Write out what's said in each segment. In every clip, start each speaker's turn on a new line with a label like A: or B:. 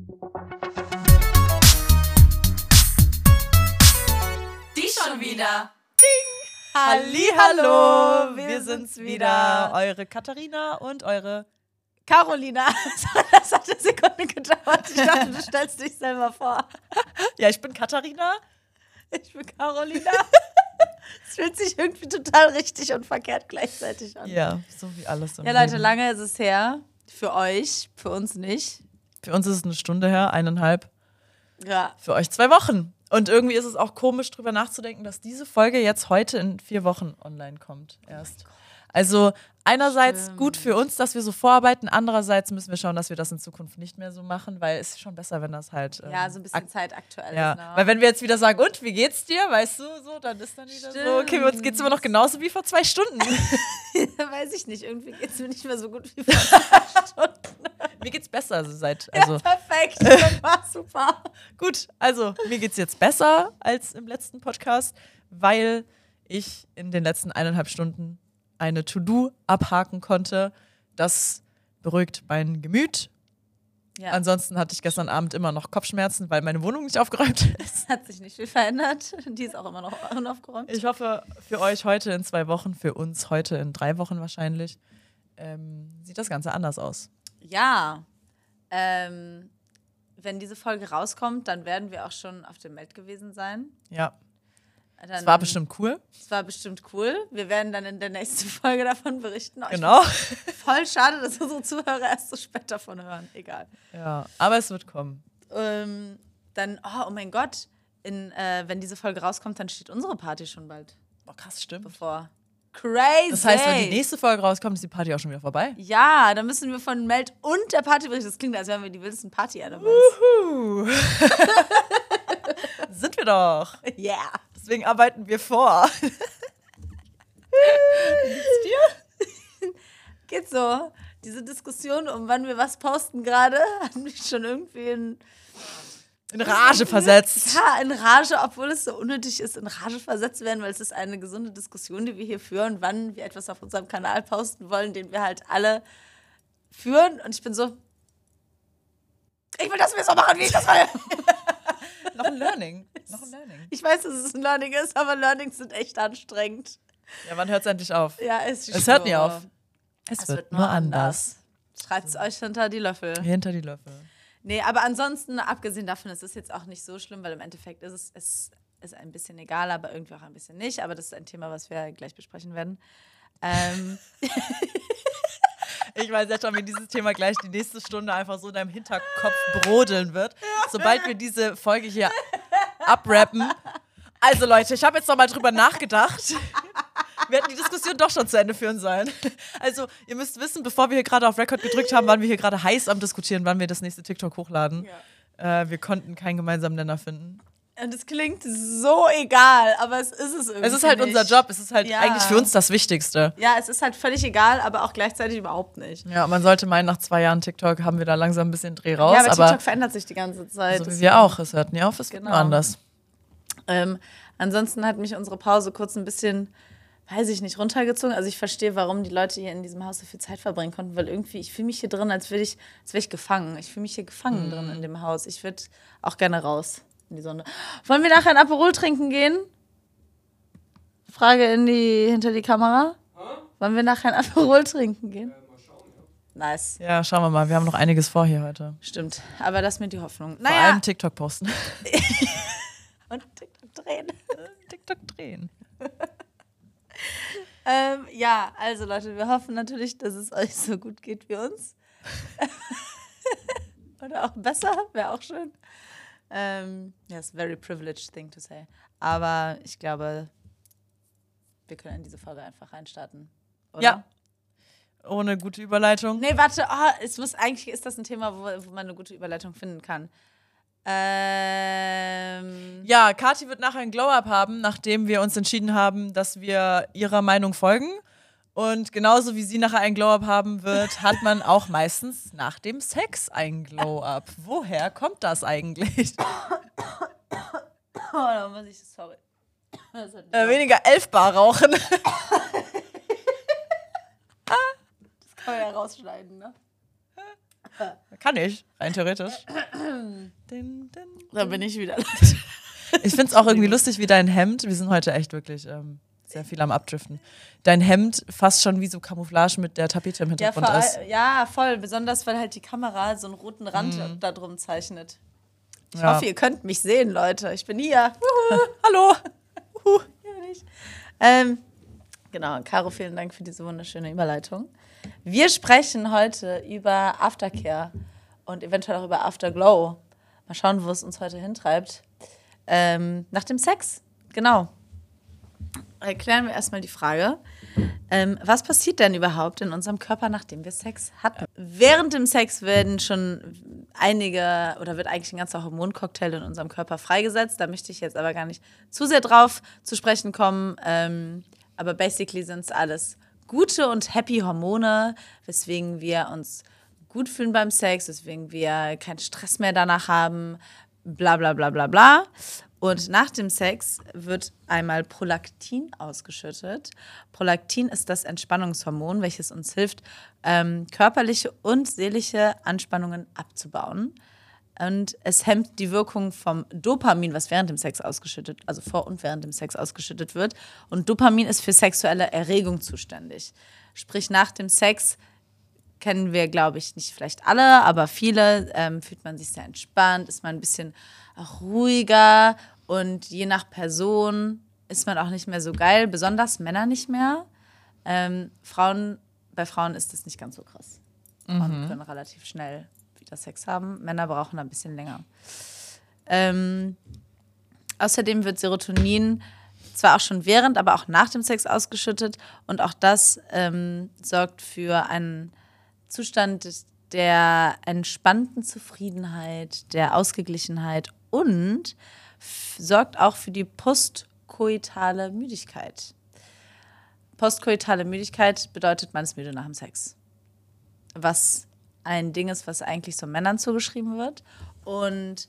A: Die schon wieder.
B: Hallo, wir sind's wieder. Eure Katharina und eure
C: Carolina. Das hat eine Sekunde gedauert. Ich dachte, du stellst dich selber vor.
B: Ja, ich bin Katharina.
C: Ich bin Carolina. Es fühlt sich irgendwie total richtig und verkehrt gleichzeitig an.
B: Ja, so wie alles. Im
C: Ja, Leute,
B: Leben.
C: lange ist es her. Für euch, für uns nicht.
B: Für uns ist es eine Stunde her, eineinhalb.
C: Ja.
B: Für euch zwei Wochen. Und irgendwie ist es auch komisch, drüber nachzudenken, dass diese Folge jetzt heute in vier Wochen online kommt. Erst. Also einerseits
C: Stimmt.
B: gut für uns, dass wir so vorarbeiten, andererseits müssen wir schauen, dass wir das in Zukunft nicht mehr so machen, weil es ist schon besser, wenn das halt. ähm,
C: Ja, so ein bisschen
B: ak-
C: zeitaktuell
B: Ja,
C: ist. Ne?
B: weil wenn wir jetzt wieder sagen, und wie geht's dir, weißt du, so, dann ist dann wieder so, okay, uns geht's immer noch genauso wie vor zwei Stunden.
C: Weiß ich nicht, irgendwie geht es mir nicht mehr so gut wie vor zwei Stunden.
B: mir geht's besser, also seit, also
C: ja, perfekt. Das war super.
B: gut, also mir geht's jetzt besser als im letzten Podcast, weil ich in den letzten eineinhalb Stunden eine To-Do abhaken konnte. Das beruhigt mein Gemüt.
C: Ja,
B: Ansonsten hatte ich gestern Abend immer noch Kopfschmerzen, weil meine Wohnung nicht aufgeräumt ist.
C: es hat sich nicht viel verändert. Die ist auch immer noch unaufgeräumt.
B: Ich hoffe, für euch heute in zwei Wochen, für uns heute in drei Wochen wahrscheinlich, ähm, sieht das Ganze anders aus.
C: Ja. Ähm, wenn diese Folge rauskommt, dann werden wir auch schon auf dem Meld gewesen sein.
B: Ja, es war bestimmt cool.
C: Es war bestimmt cool. Wir werden dann in der nächsten Folge davon berichten. Oh, ich
B: Genau.
C: Voll schade, dass unsere Zuhörer erst so spät davon hören. Egal.
B: Ja, aber es wird kommen.
C: Ähm, dann, oh, oh mein Gott, in, äh, wenn diese Folge rauskommt, dann steht unsere Party schon bald
B: Boah, krass, stimmt.
C: bevor. Crazy.
B: Das heißt, wenn die nächste Folge rauskommt, ist die Party auch schon wieder vorbei.
C: Ja, dann müssen wir von Meld und der Party berichten. Das klingt, als wären wir die wildesten Party-Animals.
B: Sind wir doch.
C: Yeah.
B: Deswegen arbeiten wir vor.
C: Geht so. Diese Diskussion, um wann wir was posten gerade, hat mich schon irgendwie in,
B: In Rage versetzt.
C: ja, in Rage, obwohl es so unnötig ist, in Rage versetzt werden, weil es ist eine gesunde Diskussion, die wir hier führen, wann wir etwas auf unserem Kanal posten wollen, den wir halt alle führen. Und ich bin so, ich will, dass wir so machen, wie ich das will.
B: Noch ein Learning. Noch ein Learning.
C: Ich weiß, dass es ein Learning ist, aber Learnings sind echt anstrengend.
B: Ja, wann hört es endlich auf?
C: Ja, es,
B: Es hört nie auf. Es,
C: Es
B: wird, nur anders.
C: Schreibt es euch hinter die Löffel.
B: Hinter die Löffel.
C: Nee, aber ansonsten, abgesehen davon, es ist jetzt auch nicht so schlimm, weil im Endeffekt ist es, es ist ein bisschen egal, aber irgendwie auch ein bisschen nicht. Aber das ist ein Thema, was wir gleich besprechen werden. Ähm,
B: Ich weiß jetzt schon, wie dieses Thema gleich die nächste Stunde einfach so in deinem Hinterkopf brodeln wird. Sobald wir diese Folge hier abrappen. Also Leute, ich habe jetzt noch mal drüber nachgedacht. Wir hätten die Diskussion doch schon zu Ende führen sollen. Also, ihr müsst wissen, bevor wir hier gerade auf Record gedrückt haben, waren wir hier gerade heiß am Diskutieren, wann wir das nächste TikTok hochladen. Äh, wir konnten keinen gemeinsamen Nenner finden.
C: Und es klingt so egal, aber es ist es irgendwie.
B: Es ist halt
C: nicht.
B: unser Job, es ist halt
C: Ja.
B: eigentlich für uns das Wichtigste.
C: Ja, es ist halt völlig egal, aber auch gleichzeitig überhaupt nicht.
B: Ja, man sollte meinen, nach zwei Jahren TikTok haben wir da langsam ein bisschen Dreh raus,
C: ja, aber,
B: aber
C: TikTok verändert sich die ganze Zeit.
B: so wie wir auch. Es hört nie auf, es wird
C: Genau.
B: nur anders.
C: Ähm, ansonsten hat mich unsere Pause kurz ein bisschen, weiß ich nicht, runtergezogen. Also ich verstehe, warum die Leute hier in diesem Haus so viel Zeit verbringen konnten, weil irgendwie, ich fühle mich hier drin, als wäre ich, als wäre ich gefangen. Ich fühle mich hier gefangen drin in dem Haus. Ich würde auch gerne raus in die Sonne. Wollen wir nachher ein Aperol trinken gehen? Frage in die, hinter die Kamera. Wollen wir nachher ein Aperol trinken gehen? Nice.
B: Ja, schauen wir mal. Wir haben noch einiges vor hier heute.
C: Stimmt. Aber das mit die Hoffnung.
B: Vor
C: Naja.
B: allem TikTok posten.
C: Und TikTok drehen.
B: TikTok drehen.
C: Ähm, ja, also Leute, wir hoffen natürlich, dass es euch so gut geht wie uns. Oder auch besser, wäre auch schön. Ähm, ja, ist very privileged thing to say. Aber ich glaube, wir können in diese Folge einfach reinstarten. Oder?
B: Ja. Ohne gute Überleitung.
C: Nee, warte, oh, es muss eigentlich ist das ein Thema, wo, wo man eine gute Überleitung finden kann. Ähm,
B: Ja, Kathi wird nachher ein Glow-Up haben, nachdem wir uns entschieden haben, dass wir ihrer Meinung folgen. Und genauso wie sie nachher ein Glow-Up haben wird, hat man auch meistens nach dem Sex ein Glow-Up. Woher kommt das eigentlich?
C: oh, da muss ich, sorry. Das
B: Äh, weniger elf Bar rauchen.
C: kann man ja rausschneiden, ne?
B: Kann ich, rein theoretisch.
C: Da bin ich wieder.
B: Ich finde es auch irgendwie lustig, wie dein Hemd, wir sind heute echt wirklich ähm, sehr viel am Abdriften, dein Hemd fast schon wie so Camouflage mit der Tapete im
C: Ja,
B: Hintergrund
C: vor,
B: ist.
C: ja, voll. Besonders, weil halt die Kamera so einen roten Rand da drum zeichnet. Ich
B: Ja.
C: hoffe, ihr könnt mich sehen, Leute. Ich bin hier.
B: Hallo!
C: Ja, nicht. Ähm, genau, Caro, vielen Dank für diese wunderschöne Überleitung. Wir sprechen heute über Aftercare und eventuell auch über Afterglow. Mal schauen, wo es uns heute hintreibt. Ähm, nach dem Sex, genau. Erklären wir erstmal die Frage. Ähm, was passiert denn überhaupt in unserem Körper, nachdem wir Sex hatten? Während dem Sex werden schon einige oder wird eigentlich ein ganzer Hormoncocktail in unserem Körper freigesetzt. Da möchte ich jetzt aber gar nicht zu sehr drauf zu sprechen kommen. Ähm, aber basically sind es alles gute und happy Hormone, weswegen wir uns gut fühlen beim Sex, weswegen wir keinen Stress mehr danach haben, bla bla bla bla bla. Und nach dem Sex wird einmal Prolaktin ausgeschüttet. Prolaktin ist das Entspannungshormon, welches uns hilft, ähm, körperliche und seelische Anspannungen abzubauen. Und es hemmt die Wirkung vom Dopamin, was während dem Sex ausgeschüttet, also vor und während dem Sex ausgeschüttet wird. Und Dopamin ist für sexuelle Erregung zuständig. Sprich, nach dem Sex kennen wir, glaube ich, nicht vielleicht alle, aber viele ähm, fühlt man sich sehr entspannt, ist man ein bisschen auch ruhiger und je nach Person ist man auch nicht mehr so geil, besonders Männer nicht mehr. Ähm, Frauen, bei Frauen ist das nicht ganz so krass. Frauen können relativ schnell wieder Sex haben, Männer brauchen ein bisschen länger. Ähm, außerdem wird Serotonin zwar auch schon während, aber auch nach dem Sex ausgeschüttet und auch das ähm, sorgt für einen Zustand der entspannten Zufriedenheit, der Ausgeglichenheit und sorgt auch für die postkoitale Müdigkeit. Postkoitale Müdigkeit bedeutet, man ist müde nach dem Sex. Was ein Ding ist, was eigentlich so Männern zugeschrieben wird. Und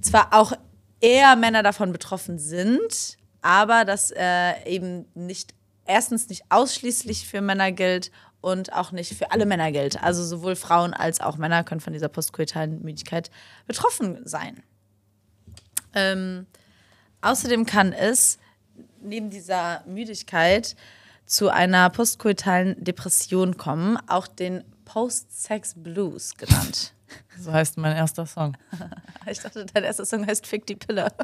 C: zwar auch eher Männer davon betroffen sind, aber das äh, eben nicht, erstens nicht ausschließlich für Männer gilt und auch nicht für alle Männer gilt. Also sowohl Frauen als auch Männer können von dieser postkoitalen Müdigkeit betroffen sein. Ähm, außerdem kann es neben dieser Müdigkeit zu einer postkoitalen Depression kommen, auch den Post-Sex Blues genannt.
B: So heißt mein erster Song.
C: Ich dachte, dein erster Song heißt Fick die Pille.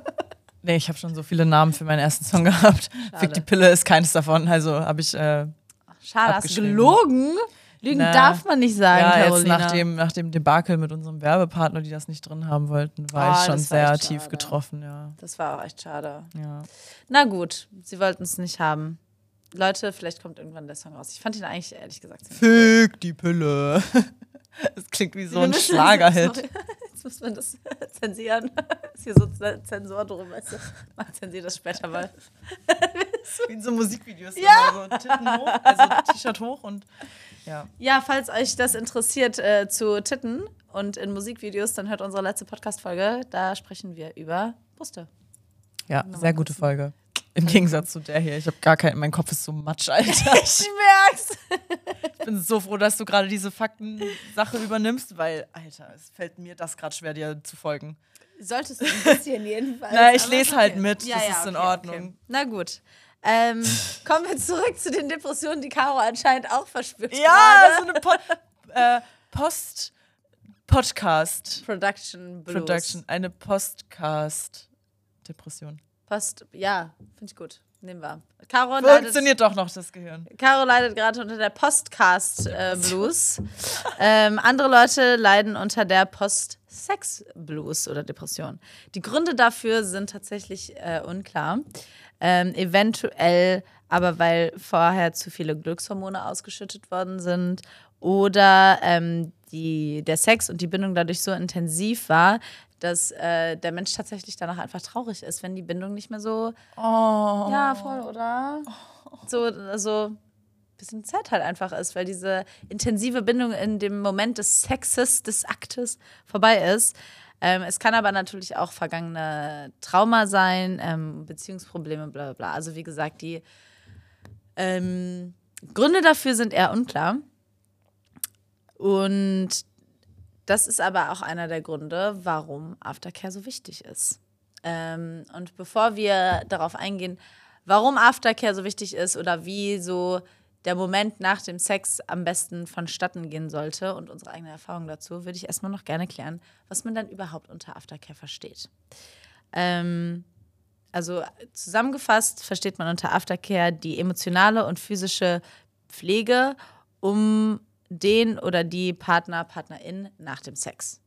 B: Nee, ich habe schon so viele Namen für meinen ersten Song gehabt. Fick die Pille ist keines davon. Also habe ich äh,
C: Schade, hast du gelogen? Lügen
B: Na,
C: darf man nicht sagen,
B: ja, jetzt
C: Carolina.
B: nach dem, nach dem Debakel mit unserem Werbepartner, die das nicht drin haben wollten, war
C: Ah,
B: ich schon
C: das war
B: sehr tief
C: schade.
B: getroffen, ja.
C: Das war auch echt schade.
B: ja.
C: Na gut, sie wollten es nicht haben. Leute, vielleicht kommt irgendwann der Song raus. Ich fand ihn eigentlich ehrlich gesagt ziemlich
B: Fick die Pille. Das klingt wie so ein Schlagerhit.
C: Jetzt muss man das zensieren. Ist hier so Z- Zensor drum, weißt du. Man zensiert das später mal.
B: Wie in so Musikvideos. Ja. So Titten hoch, also T-Shirt hoch und ja.
C: Ja, falls euch das interessiert äh, zu Titten und in Musikvideos, dann hört unsere letzte Podcast-Folge. Da sprechen wir über Brüste.
B: Ja, sehr gute Folge. Im Gegensatz zu der hier. Ich habe gar keinen, mein Kopf ist so matsch, Alter.
C: Ich merk's.
B: Ich bin so froh, dass du gerade diese Faktensache übernimmst, weil, Alter, es fällt mir das gerade schwer, dir zu folgen.
C: Solltest du ein bisschen jedenfalls.
B: Na, ich lese
C: okay.
B: halt mit. Das ist in Ordnung.
C: Na gut. Ähm, kommen wir zurück zu den Depressionen, die Caro anscheinend auch verspürt.
B: Ja,
C: gerade.
B: so eine po äh, Post Podcast
C: Production Blues.
B: Production, eine Postcast Depression.
C: Post, ja, finde ich gut. Nehmen wir. Caro leidet,
B: Funktioniert doch noch das Gehirn.
C: Caro leidet gerade unter der Postcast äh, Blues. ähm, andere Leute leiden unter der Post-Sex Blues oder Depression. Die Gründe dafür sind tatsächlich äh, unklar. Ähm, eventuell aber weil vorher zu viele Glückshormone ausgeschüttet worden sind oder ähm, die, der Sex und die Bindung dadurch so intensiv war, dass äh, der Mensch tatsächlich danach einfach traurig ist, wenn die Bindung nicht mehr so
B: Oh.
C: ja, voll, oder? So, also ein bisschen Zeit halt einfach ist, weil diese intensive Bindung in dem Moment des Sexes, des Aktes vorbei ist. Ähm, es kann aber natürlich auch vergangene Trauma sein, ähm, Beziehungsprobleme, bla bla bla. Also wie gesagt, die ähm, Gründe dafür sind eher unklar. Und das ist aber auch einer der Gründe, warum Aftercare so wichtig ist. Ähm, und bevor wir darauf eingehen, warum Aftercare so wichtig ist oder wie so der Moment nach dem Sex am besten vonstatten gehen sollte und unsere eigene Erfahrung dazu, würde ich erstmal noch gerne klären, was man dann überhaupt unter Aftercare versteht. Ähm, also zusammengefasst versteht man unter Aftercare die emotionale und physische Pflege um den oder die Partner, Partnerin nach dem Sex.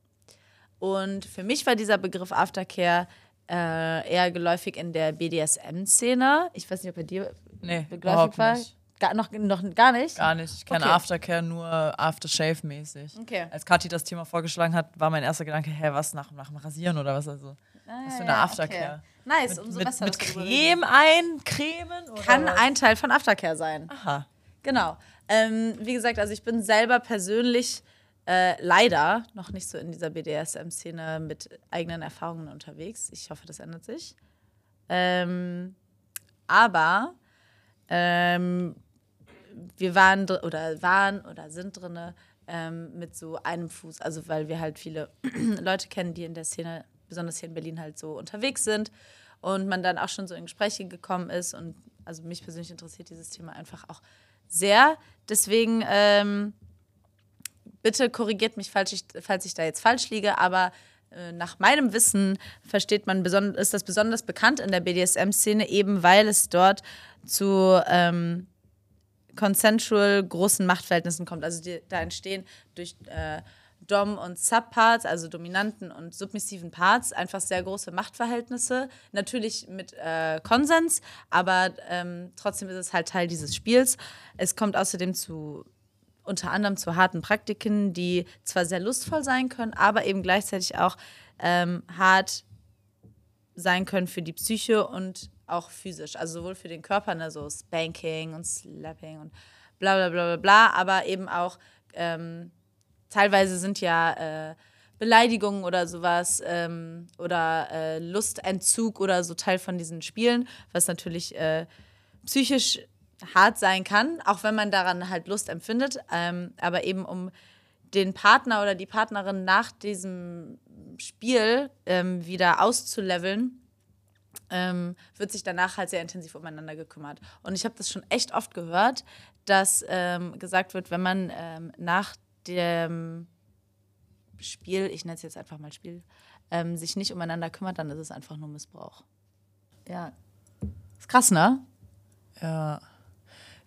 C: Und für mich war dieser Begriff Aftercare äh, eher geläufig in der BDSM-Szene. Ich weiß nicht, ob bei dir
B: Nee,
C: geläufig war.
B: nicht.
C: Gar, noch, noch gar nicht?
B: Gar nicht. Ich kenne
C: Okay.
B: Aftercare nur Aftershave-mäßig.
C: Okay.
B: Als Kathi das Thema vorgeschlagen hat, war mein erster Gedanke, hä, was nach, nach dem Rasieren oder was also? Was für eine
C: Ah, ja,
B: Aftercare?
C: okay. Nice,
B: Mit,
C: umso
B: mit,
C: besser.
B: mit Creme eincremen? Oder
C: Kann
B: was?
C: ein Teil von Aftercare sein.
B: Aha.
C: Genau. Ähm, wie gesagt, also ich bin selber persönlich äh, leider noch nicht so in dieser BDSM-Szene mit eigenen Erfahrungen unterwegs. Ich hoffe, das ändert sich. Ähm, aber ähm, wir waren oder waren oder sind drinne ähm, mit so einem Fuß, also weil wir halt viele Leute kennen, die in der Szene, besonders hier in Berlin, halt so unterwegs sind und man dann auch schon so in Gespräche gekommen ist und also mich persönlich interessiert dieses Thema einfach auch sehr. Deswegen ähm, bitte korrigiert mich, falls ich, falls ich da jetzt falsch liege, aber äh, nach meinem Wissen versteht man ist das besonders bekannt in der BDSM-Szene, eben weil es dort zu ähm, consensual großen Machtverhältnissen kommt. Also die, da entstehen durch äh, Dom- und Subparts, also dominanten und submissiven Parts, einfach sehr große Machtverhältnisse. Natürlich mit äh, Konsens, aber ähm, trotzdem ist es halt Teil dieses Spiels. Es kommt außerdem zu unter anderem zu harten Praktiken, die zwar sehr lustvoll sein können, aber eben gleichzeitig auch ähm, hart sein können für die Psyche und auch physisch. Also sowohl für den Körper, ne, so Spanking und Slapping und bla bla bla bla bla, aber eben auch ähm, teilweise sind ja äh, Beleidigungen oder sowas ähm, oder äh, Lustentzug oder so Teil von diesen Spielen, was natürlich äh, psychisch hart sein kann, auch wenn man daran halt Lust empfindet, ähm, aber eben um den Partner oder die Partnerin nach diesem Spiel ähm, wieder auszuleveln, ähm, wird sich danach halt sehr intensiv umeinander gekümmert. Und ich habe das schon echt oft gehört, dass ähm, gesagt wird, wenn man ähm, nach dem Spiel, ich nenne es jetzt einfach mal Spiel, ähm, sich nicht umeinander kümmert, dann ist es einfach nur Missbrauch. Ja. Ist krass, ne?
B: Ja.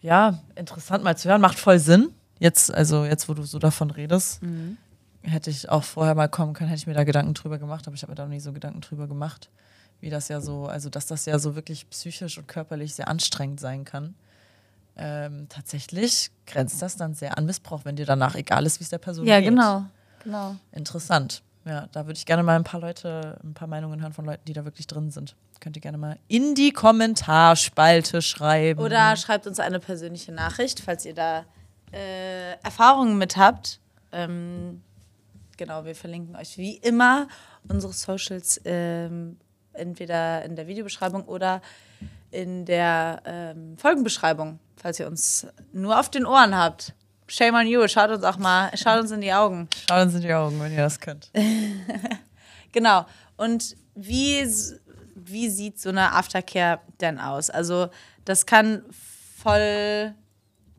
B: Ja, interessant mal zu hören. Macht voll Sinn. Jetzt, also jetzt, wo du so davon redest, hätte ich auch vorher mal kommen können, hätte ich mir da Gedanken drüber gemacht, aber ich habe mir da noch nie so Gedanken drüber gemacht, wie das ja so, also dass das ja so wirklich psychisch und körperlich sehr anstrengend sein kann. Ähm, tatsächlich grenzt das dann sehr an Missbrauch, wenn dir danach egal ist, wie es der Person
C: Ja,
B: geht.
C: genau. Genau.
B: Interessant. Ja, da würde ich gerne mal ein paar Leute, ein paar Meinungen hören von Leuten, die da wirklich drin sind. Könnt ihr gerne mal in die Kommentarspalte schreiben.
C: Oder schreibt uns eine persönliche Nachricht, falls ihr da äh, Erfahrungen mit habt. Ähm, genau, wir verlinken euch wie immer unsere Socials ähm, entweder in der Videobeschreibung oder in der ähm, Folgenbeschreibung, falls ihr uns nur auf den Ohren habt. Shame on you, schaut uns auch mal, schaut uns in die Augen.
B: Schaut uns in die Augen, wenn ihr das könnt.
C: Genau. Und wie, wie sieht so eine Aftercare denn aus? Also, das kann voll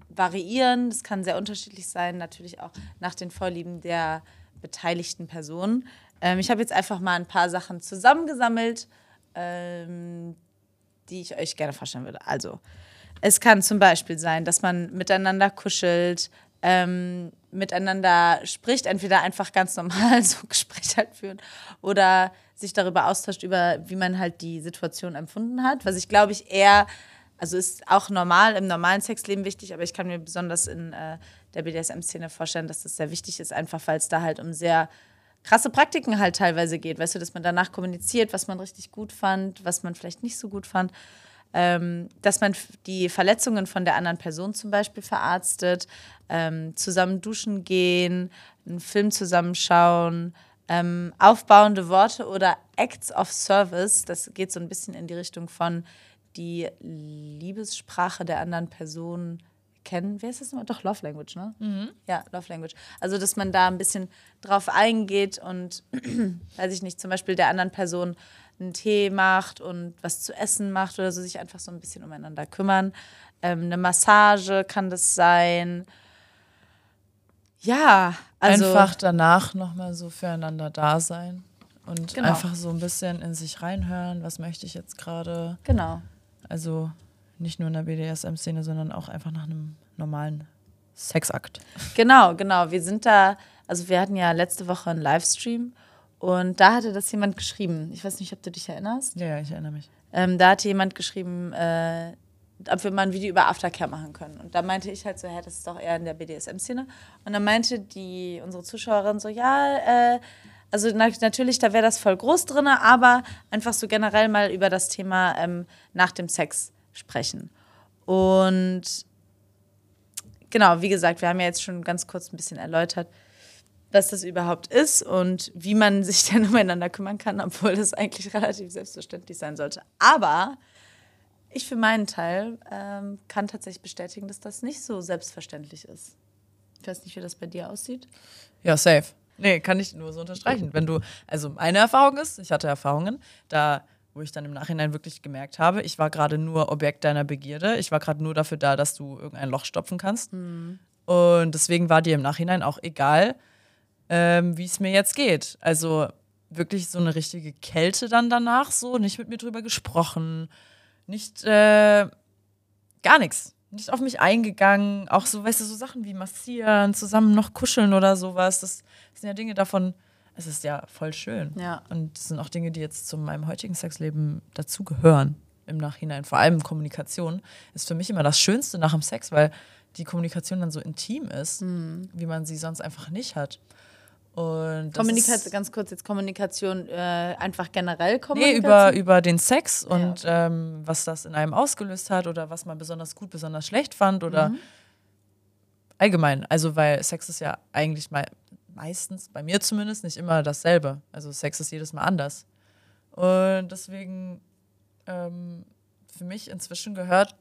C: variieren, das kann sehr unterschiedlich sein, natürlich auch nach den Vorlieben der beteiligten Personen. Ähm, ich habe jetzt einfach mal ein paar Sachen zusammengesammelt, ähm, die ich euch gerne vorstellen würde. Also, es kann zum Beispiel sein, dass man miteinander kuschelt, ähm, miteinander spricht, entweder einfach ganz normal so Gespräche halt führen oder sich darüber austauscht, über wie man halt die Situation empfunden hat. Was ich glaube ich eher, also ist auch normal im normalen Sexleben wichtig, aber ich kann mir besonders in äh, der BDSM-Szene vorstellen, dass das sehr wichtig ist, einfach weil es da halt um sehr krasse Praktiken halt teilweise geht. Weißt du, dass man danach kommuniziert, was man richtig gut fand, was man vielleicht nicht so gut fand ähm, dass man die Verletzungen von der anderen Person zum Beispiel verarztet, ähm, zusammen duschen gehen, einen Film zusammenschauen, ähm, aufbauende Worte oder Acts of Service. Das geht so ein bisschen in die Richtung von die Liebessprache der anderen Person kennen. Wie heißt das nochmal? Doch, Love Language, ne?
B: Mhm.
C: Ja, Love Language. Also, dass man da ein bisschen drauf eingeht und, weiß ich nicht, zum Beispiel der anderen Person einen Tee macht und was zu essen macht oder so, sich einfach so ein bisschen umeinander kümmern. Ähm, eine Massage kann das sein. Ja, also.
B: einfach danach nochmal so füreinander da sein und
C: Genau.
B: einfach so ein bisschen in sich reinhören, was möchte ich jetzt gerade.
C: Genau.
B: Also nicht nur in der BDSM-Szene, sondern auch einfach nach einem normalen Sexakt.
C: Genau, genau. Wir sind da, also wir hatten ja letzte Woche einen Livestream und da hatte das jemand geschrieben. Ich weiß nicht, ob du dich erinnerst.
B: Ja, ja, ich erinnere mich.
C: Ähm, da hatte jemand geschrieben, äh, ob wir mal ein Video über Aftercare machen können. Und da meinte ich halt so, hä, das ist doch eher in der BDSM-Szene. Und dann meinte die, unsere Zuschauerin so, ja, äh, also na natürlich, da wäre das voll groß drin, aber einfach so generell mal über das Thema ähm, nach dem Sex sprechen. Und genau, wie gesagt, wir haben ja jetzt schon ganz kurz ein bisschen erläutert, was das überhaupt ist und wie man sich denn umeinander kümmern kann, obwohl das eigentlich relativ selbstverständlich sein sollte. Aber ich für meinen Teil ähm, kann tatsächlich bestätigen, dass das nicht so selbstverständlich ist. Ich weiß nicht, wie das bei dir aussieht.
B: Ja, safe. Nee, kann ich nur so unterstreichen. Wenn du, also meine Erfahrung ist, ich hatte Erfahrungen, da, wo ich dann im Nachhinein wirklich gemerkt habe, ich war gerade nur Objekt deiner Begierde. Ich war gerade nur dafür da, dass du irgendein Loch stopfen kannst. Und deswegen war dir im Nachhinein auch egal, ähm, wie es mir jetzt geht. Also wirklich so eine richtige Kälte dann danach, so, nicht mit mir drüber gesprochen, nicht, äh, gar nichts. Nicht auf mich eingegangen. Auch so, weißt du, so Sachen wie massieren, zusammen noch kuscheln oder sowas. Das sind ja Dinge davon, es ist ja voll schön.
C: Ja.
B: Und das sind auch Dinge, die jetzt zu meinem heutigen Sexleben dazugehören im Nachhinein. Vor allem Kommunikation ist für mich immer das Schönste nach dem Sex, weil die Kommunikation dann so intim ist, wie man sie sonst einfach nicht hat. Und
C: Kommunikation, ganz kurz jetzt Kommunikation, äh, einfach generell
B: Nee,
C: Kommunikation.
B: über, über den Sex
C: Ja,
B: und ähm, was das in einem ausgelöst hat oder was man besonders gut, besonders schlecht fand oder
C: Mhm.
B: allgemein. Also, weil Sex ist ja eigentlich mal meistens, bei mir zumindest, nicht immer dasselbe. Also, Sex ist jedes Mal anders. Und deswegen, ähm, für mich inzwischen gehört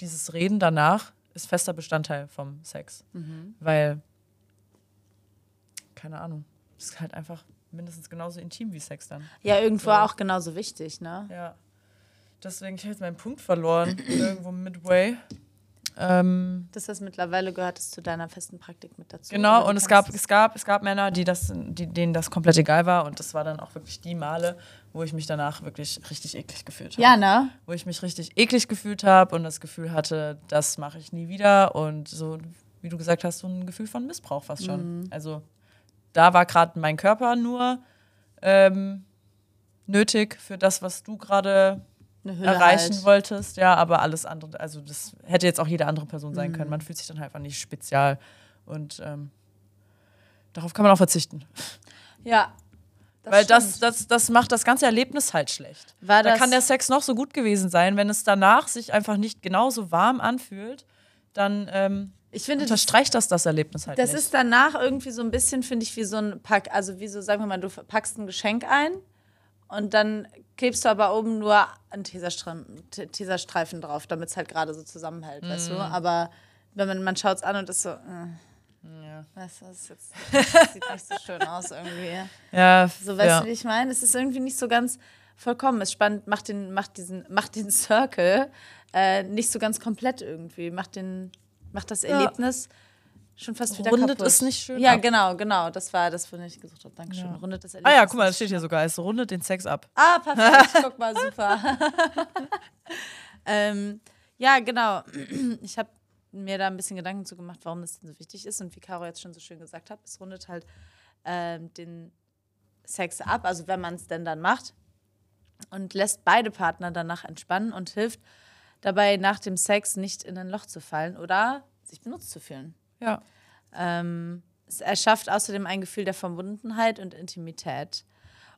B: dieses Reden danach, ist fester Bestandteil vom Sex.
C: Mhm.
B: Weil, keine Ahnung, es ist halt einfach mindestens genauso intim wie Sex dann.
C: ja, irgendwo
B: Ja.
C: auch genauso wichtig, ne?
B: Ja. Deswegen, ich habe jetzt meinen Punkt verloren, irgendwo midway. Ähm,
C: Dass das mittlerweile gehört es zu deiner festen Praktik mit dazu.
B: genau, und es gab, es, gab, es gab Männer, die das, die, denen das komplett egal war. Und das war dann auch wirklich die Male, wo ich mich danach wirklich richtig eklig gefühlt habe.
C: Ja, ne?
B: Wo ich mich richtig eklig gefühlt habe und das Gefühl hatte, das mache ich nie wieder. Und so, wie du gesagt hast, so ein Gefühl von Missbrauch fast schon.
C: Mhm.
B: Also da war gerade mein Körper nur ähm, nötig für das, was du gerade erreichen
C: halt.
B: wolltest, ja, aber alles andere, also das hätte jetzt auch jede andere Person sein
C: Mhm.
B: können. Man fühlt sich dann halt einfach nicht spezial und ähm, darauf kann man auch verzichten.
C: Ja. Das
B: Weil das,
C: stimmt.
B: das, das macht das ganze Erlebnis halt schlecht.
C: War
B: da kann der Sex noch so gut gewesen sein, wenn es danach sich einfach nicht genauso warm anfühlt, dann ähm,
C: ich finde,
B: unterstreicht das das Erlebnis halt
C: das
B: nicht.
C: ist danach irgendwie so ein bisschen, finde ich, wie so ein Pack, also wie so, sagen wir mal, du packst ein Geschenk ein und dann klebst du aber oben nur einen Teserstreifen, drauf, damit es halt gerade so zusammenhält, weißt
B: Mhm.
C: du? Aber wenn man, man schaut es an und ist so, äh,
B: ja.
C: weißt du, das, ist jetzt, das sieht nicht so schön aus irgendwie.
B: Ja,
C: So, weißt
B: ja.
C: du, wie ich meine? Es ist irgendwie nicht so ganz vollkommen. Es spannend, macht den, macht diesen, macht den Circle äh, nicht so ganz komplett irgendwie. Macht den, macht das Erlebnis schon fast wieder
B: Rundet
C: kaputt.
B: es nicht schön
C: Ja,
B: ab.
C: genau, genau. Das war das, wovon ich gesucht habe. Dankeschön.
B: Ja.
C: Rundet das
B: Ah ja, guck mal, das steht hier sogar. Es rundet den Sex ab.
C: Ah, perfekt. Guck mal, super. ähm, ja, genau. Ich habe mir da ein bisschen Gedanken zu gemacht, warum das denn so wichtig ist. Und wie Caro jetzt schon so schön gesagt hat, es rundet halt ähm, den Sex ab, also wenn man es denn dann macht. Und lässt beide Partner danach entspannen und hilft dabei, nach dem Sex nicht in ein Loch zu fallen oder sich benutzt zu fühlen.
B: Ja.
C: Ähm, es erschafft außerdem ein Gefühl der Verbundenheit und Intimität.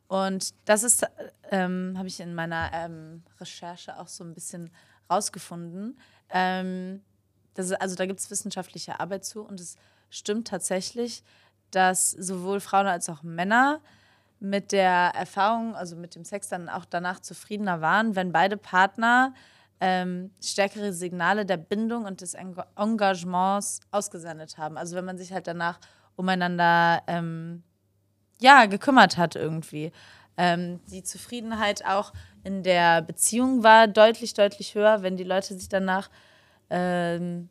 C: Und das ist, ähm, habe ich in meiner ähm, Recherche auch so ein bisschen rausgefunden. Ähm, ist, also da gibt es wissenschaftliche Arbeit zu und es stimmt tatsächlich, dass sowohl Frauen als auch Männer mit der Erfahrung, also mit dem Sex dann auch danach zufriedener waren, wenn beide Partner ähm, stärkere Signale der Bindung und des Eng Engagements ausgesendet haben. Also wenn man sich halt danach umeinander ähm, ja, gekümmert hat irgendwie. Ähm, die Zufriedenheit auch in der Beziehung war deutlich, deutlich höher, wenn die Leute sich danach ähm,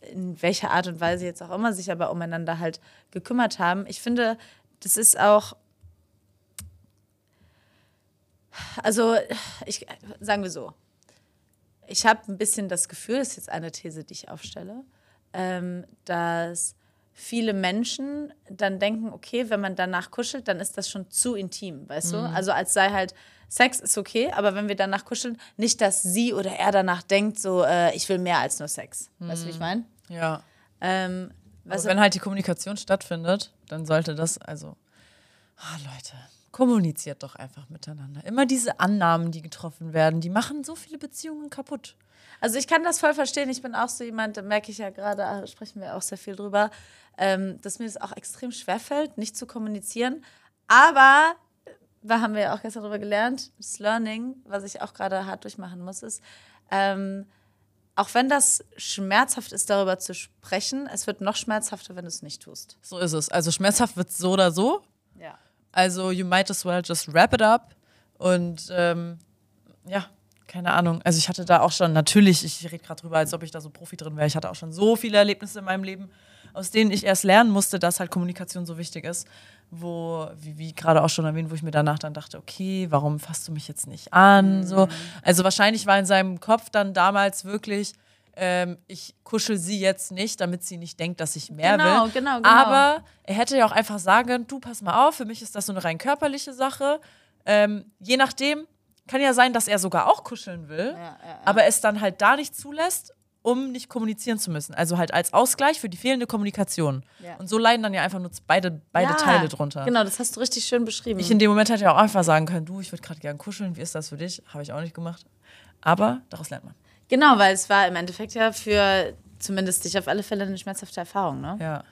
C: in welcher Art und Weise jetzt auch immer sich aber umeinander halt gekümmert haben. Ich finde, das ist auch also ich sagen wir so, ich habe ein bisschen das Gefühl, das ist jetzt eine These, die ich aufstelle, ähm, dass viele Menschen dann denken, okay, wenn man danach kuschelt, dann ist das schon zu intim, weißt du? Also als sei halt Sex ist okay, aber wenn wir danach kuscheln, nicht, dass sie oder er danach denkt, so äh, ich will mehr als nur Sex. Weißt du, wie ich meine?
B: Ja.
C: Ähm, du,
B: wenn halt die Kommunikation stattfindet, dann sollte das, also, ah, Leute, kommuniziert doch einfach miteinander. Immer diese Annahmen, die getroffen werden, die machen so viele Beziehungen kaputt.
C: Also ich kann das voll verstehen. Ich bin auch so jemand, da merke ich ja gerade, ah, sprechen wir auch sehr viel drüber, ähm, dass mir das auch extrem schwerfällt, nicht zu kommunizieren. Aber, da haben wir ja auch gestern drüber gelernt, das Learning, was ich auch gerade hart durchmachen muss, ist, ähm, auch wenn das schmerzhaft ist, darüber zu sprechen, es wird noch schmerzhafter, wenn du es nicht tust.
B: So ist es. Also schmerzhaft wird es so oder so.
C: Ja.
B: Also you might as well just wrap it up. Und ähm, ja, keine Ahnung. Also ich hatte da auch schon, natürlich, ich rede gerade drüber, als ob ich da so Profi drin wäre. Ich hatte auch schon so viele Erlebnisse in meinem Leben, aus denen ich erst lernen musste, dass halt Kommunikation so wichtig ist. Wo, wie, wie gerade auch schon erwähnt, wo ich mir danach dann dachte, okay, warum fasst du mich jetzt nicht an? So. Also wahrscheinlich war in seinem Kopf dann damals wirklich, ähm, ich kuschel sie jetzt nicht, damit sie nicht denkt, dass ich mehr
C: Genau,
B: will.
C: genau, genau.
B: Aber er hätte ja auch einfach sagen können, du, pass mal auf, für mich ist das so eine rein körperliche Sache. Ähm, je nachdem, kann ja sein, dass er sogar auch kuscheln will, aber es dann halt da nicht zulässt, um nicht kommunizieren zu müssen. Also halt als Ausgleich für die fehlende Kommunikation.
C: Ja.
B: Und so leiden dann ja einfach nur beide, beide
C: Ja,
B: Teile drunter.
C: Genau, das hast du richtig schön beschrieben.
B: Ich in dem Moment hätte ja auch einfach sagen können, du, ich würde gerade gern kuscheln, wie ist das für dich? Habe ich auch nicht gemacht. Aber daraus lernt man.
C: Genau, weil es war im Endeffekt ja für zumindest dich auf alle Fälle eine schmerzhafte Erfahrung, ne?
B: Ja.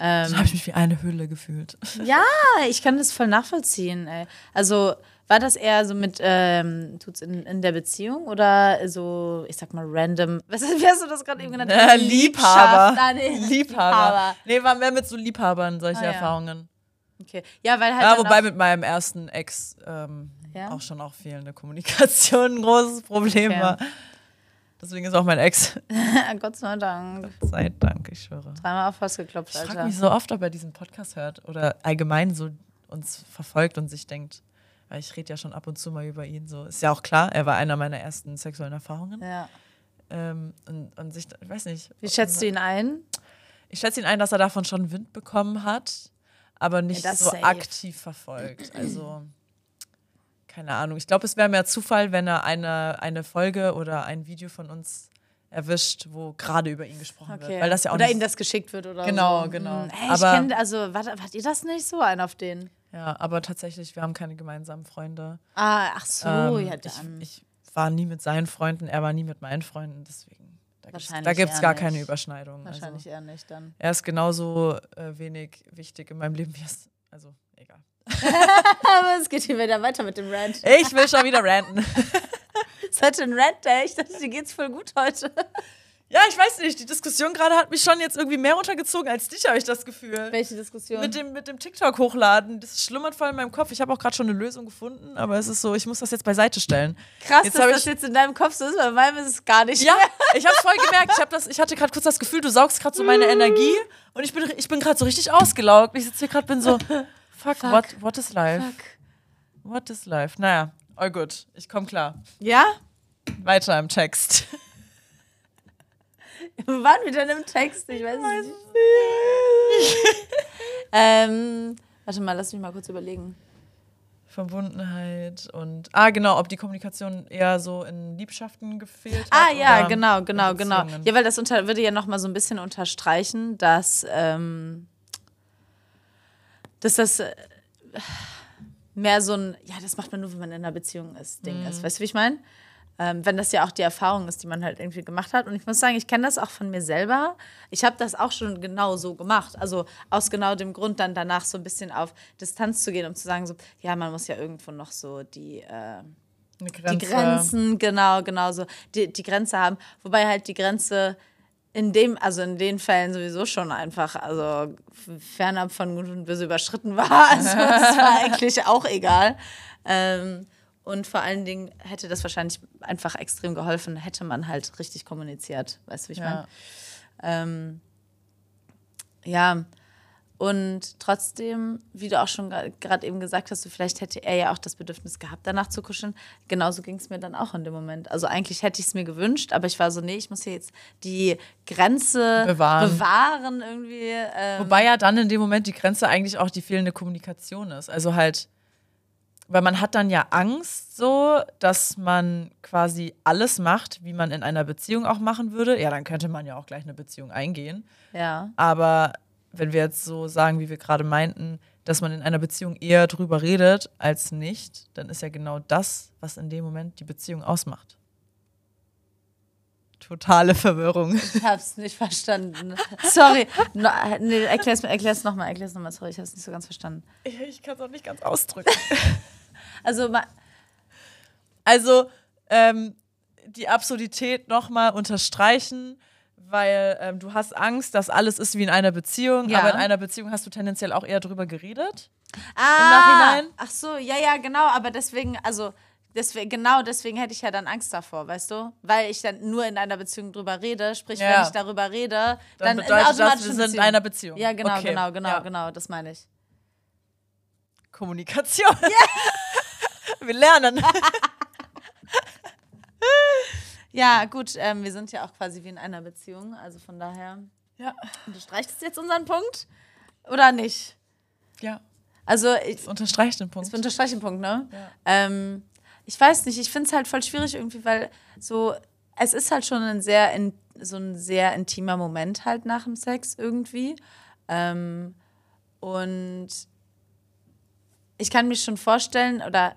C: Ähm,
B: Dann habe ich mich wie eine Hülle gefühlt.
C: Ja, ich kann das voll nachvollziehen. Ey. Also war das eher so mit, ähm, tut's in, in der Beziehung oder so, ich sag mal, random, was, wie hast du das gerade eben genannt?
B: Äh, Liebhaber.
C: Ah, nee.
B: Liebhaber. Nee, war mehr mit so Liebhabern solche
C: Ah, ja.
B: Erfahrungen.
C: Okay. Ja, weil halt.
B: Ja, wobei mit meinem ersten Ex ähm,
C: Ja?
B: auch schon auch fehlende Kommunikation ein großes Problem
C: Okay.
B: war. Deswegen ist auch mein Ex.
C: Gott sei Dank.
B: Sei Dank, ich schwöre.
C: Dreimal auf was geklopft,
B: Ich frage
C: Alter.
B: mich so oft, ob er diesen Podcast hört oder allgemein so uns verfolgt und sich denkt, weil ich rede ja schon ab und zu mal über ihn. So ist ja auch klar, er war einer meiner ersten sexuellen Erfahrungen.
C: Ja.
B: Ähm, und, und sich, ich weiß nicht.
C: Wie schätzt du ihn ein?
B: Ich schätze ihn ein, dass er davon schon Wind bekommen hat, aber nicht
C: Ja,
B: so
C: safe.
B: aktiv verfolgt. Also, keine Ahnung. Ich glaube, es wäre mehr Zufall, wenn er eine, eine Folge oder ein Video von uns erwischt, wo gerade über ihn gesprochen wird. Weil das ja auch
C: oder ihm das geschickt wird oder
B: Genau,
C: so.
B: genau.
C: Hm, Ey, ich
B: Aber-
C: kenn, also, warte, wart ihr das nicht so, ein auf den?
B: Ja, aber tatsächlich, wir haben keine gemeinsamen Freunde.
C: Ah, ach so,
B: Ähm,
C: ja,
B: ich,
C: dann.
B: ich war nie mit seinen Freunden, er war nie mit meinen Freunden, deswegen. Da gibt es gar
C: nicht.
B: keine Überschneidung.
C: Wahrscheinlich
B: Also,
C: eher nicht dann.
B: er ist genauso äh, wenig wichtig in meinem Leben wie es. Also, egal.
C: Aber es geht hier wieder weiter mit dem Rant.
B: Ich will schon wieder ranten.
C: Es ist heute ein Rant-Day. Ich dachte, dir geht's voll gut heute.
B: Ja, ich weiß nicht, die Diskussion gerade hat mich schon jetzt irgendwie mehr runtergezogen als dich, habe ich das Gefühl.
C: Welche Diskussion?
B: Mit dem, mit dem TikTok hochladen, das schlummert voll in meinem Kopf. Ich habe auch gerade schon eine Lösung gefunden, aber es ist so, ich muss das jetzt beiseite stellen.
C: Krass,
B: Jetzt
C: dass das jetzt in deinem Kopf so ist, bei meinem ist es gar nicht.
B: Ja, ich habe voll gemerkt. Ich, hab das, ich hatte gerade kurz das Gefühl, du saugst gerade so meine Energie und ich bin, ich bin gerade so richtig ausgelaugt. Ich sitze hier gerade, bin so, fuck, What, what is life? What is life? Naja, all gut. Ich komme klar.
C: Ja?
B: Weiter im Text.
C: Wir waren wieder in einem Text. Ich weiß es nicht. ähm, warte mal, lass mich mal kurz überlegen.
B: Verbundenheit und ah genau, ob die Kommunikation eher so in Liebschaften gefehlt hat.
C: Ah ja, genau, genau, genau. Ja, weil das unter, würde ja noch mal so ein bisschen unterstreichen, dass, ähm, dass das äh, mehr so ein, ja, das macht man nur, wenn man in einer Beziehung ist, Ding ist. Weißt du, wie ich meine? Ähm, wenn das ja auch die Erfahrung ist, die man halt irgendwie gemacht hat. Und ich muss sagen, ich kenne das auch von mir selber. Ich habe das auch schon genau so gemacht. Also aus genau dem Grund, dann danach so ein bisschen auf Distanz zu gehen, um zu sagen, so, ja, man muss ja irgendwo noch so die, äh,
B: Grenze.
C: die Grenzen, genau, genau so, die, die Grenze haben. Wobei halt die Grenze in dem, also in den Fällen sowieso schon einfach, also fernab von Gut und Böse überschritten war. Also es war eigentlich auch egal. Ähm, und vor allen Dingen hätte das wahrscheinlich einfach extrem geholfen, hätte man halt richtig kommuniziert. Weißt du, wie ich meine?
B: Ja.
C: Ähm, ja, und trotzdem, wie du auch schon gerade eben gesagt hast, so vielleicht hätte er ja auch das Bedürfnis gehabt, danach zu kuscheln. Genauso ging es mir dann auch in dem Moment. Also eigentlich hätte ich es mir gewünscht, aber ich war so, nee, ich muss hier jetzt die Grenze
B: Bewahren.
C: bewahren irgendwie. Ähm,
B: Wobei ja dann in dem Moment die Grenze eigentlich auch die fehlende Kommunikation ist. Also halt, weil man hat dann ja Angst so, dass man quasi alles macht, wie man in einer Beziehung auch machen würde. Ja, dann könnte man ja auch gleich eine Beziehung eingehen.
C: ja.
B: Aber wenn wir jetzt so sagen, wie wir gerade meinten, dass man in einer Beziehung eher drüber redet als nicht, dann ist ja genau das, was in dem Moment die Beziehung ausmacht. Totale Verwirrung.
C: Ich hab's nicht verstanden. Sorry. No, nee, erklär's mir, erklär's nochmal, erklär's nochmal. Sorry, ich hab's nicht so ganz verstanden.
B: Ich kann es auch nicht ganz ausdrücken.
C: Also,
B: Also ähm, die Absurdität nochmal unterstreichen, weil ähm, du hast Angst, dass alles ist wie in einer Beziehung,
C: Ja.
B: aber in einer Beziehung hast du tendenziell auch eher drüber geredet.
C: Ah,
B: Nachhinein?
C: Ach so, ja, ja, genau, aber deswegen, also deswegen, genau deswegen hätte ich ja dann Angst davor, weißt du? Weil ich dann nur in einer Beziehung drüber rede, sprich,
B: Ja.
C: wenn ich darüber rede,
B: Dann,
C: dann,
B: bedeutet das, wir sind in einer Beziehung.
C: Ja, genau,
B: Okay.
C: genau, genau,
B: Ja.
C: genau, das meine ich.
B: Kommunikation. wir lernen.
C: Ja, gut, ähm, wir sind ja auch quasi wie in einer Beziehung, also von daher.
B: Ja.
C: Du streichst jetzt unseren Punkt oder nicht?
B: ja,
C: Also, ich,
B: das unterstreicht den Punkt.
C: Ich unterstreiche den Punkt, ne?
B: Ja.
C: Ähm, ich weiß nicht, ich finde es halt voll schwierig irgendwie, weil so, es ist halt schon ein sehr, in, so ein sehr intimer Moment halt nach dem Sex irgendwie. Ähm, und ich kann mir schon vorstellen, oder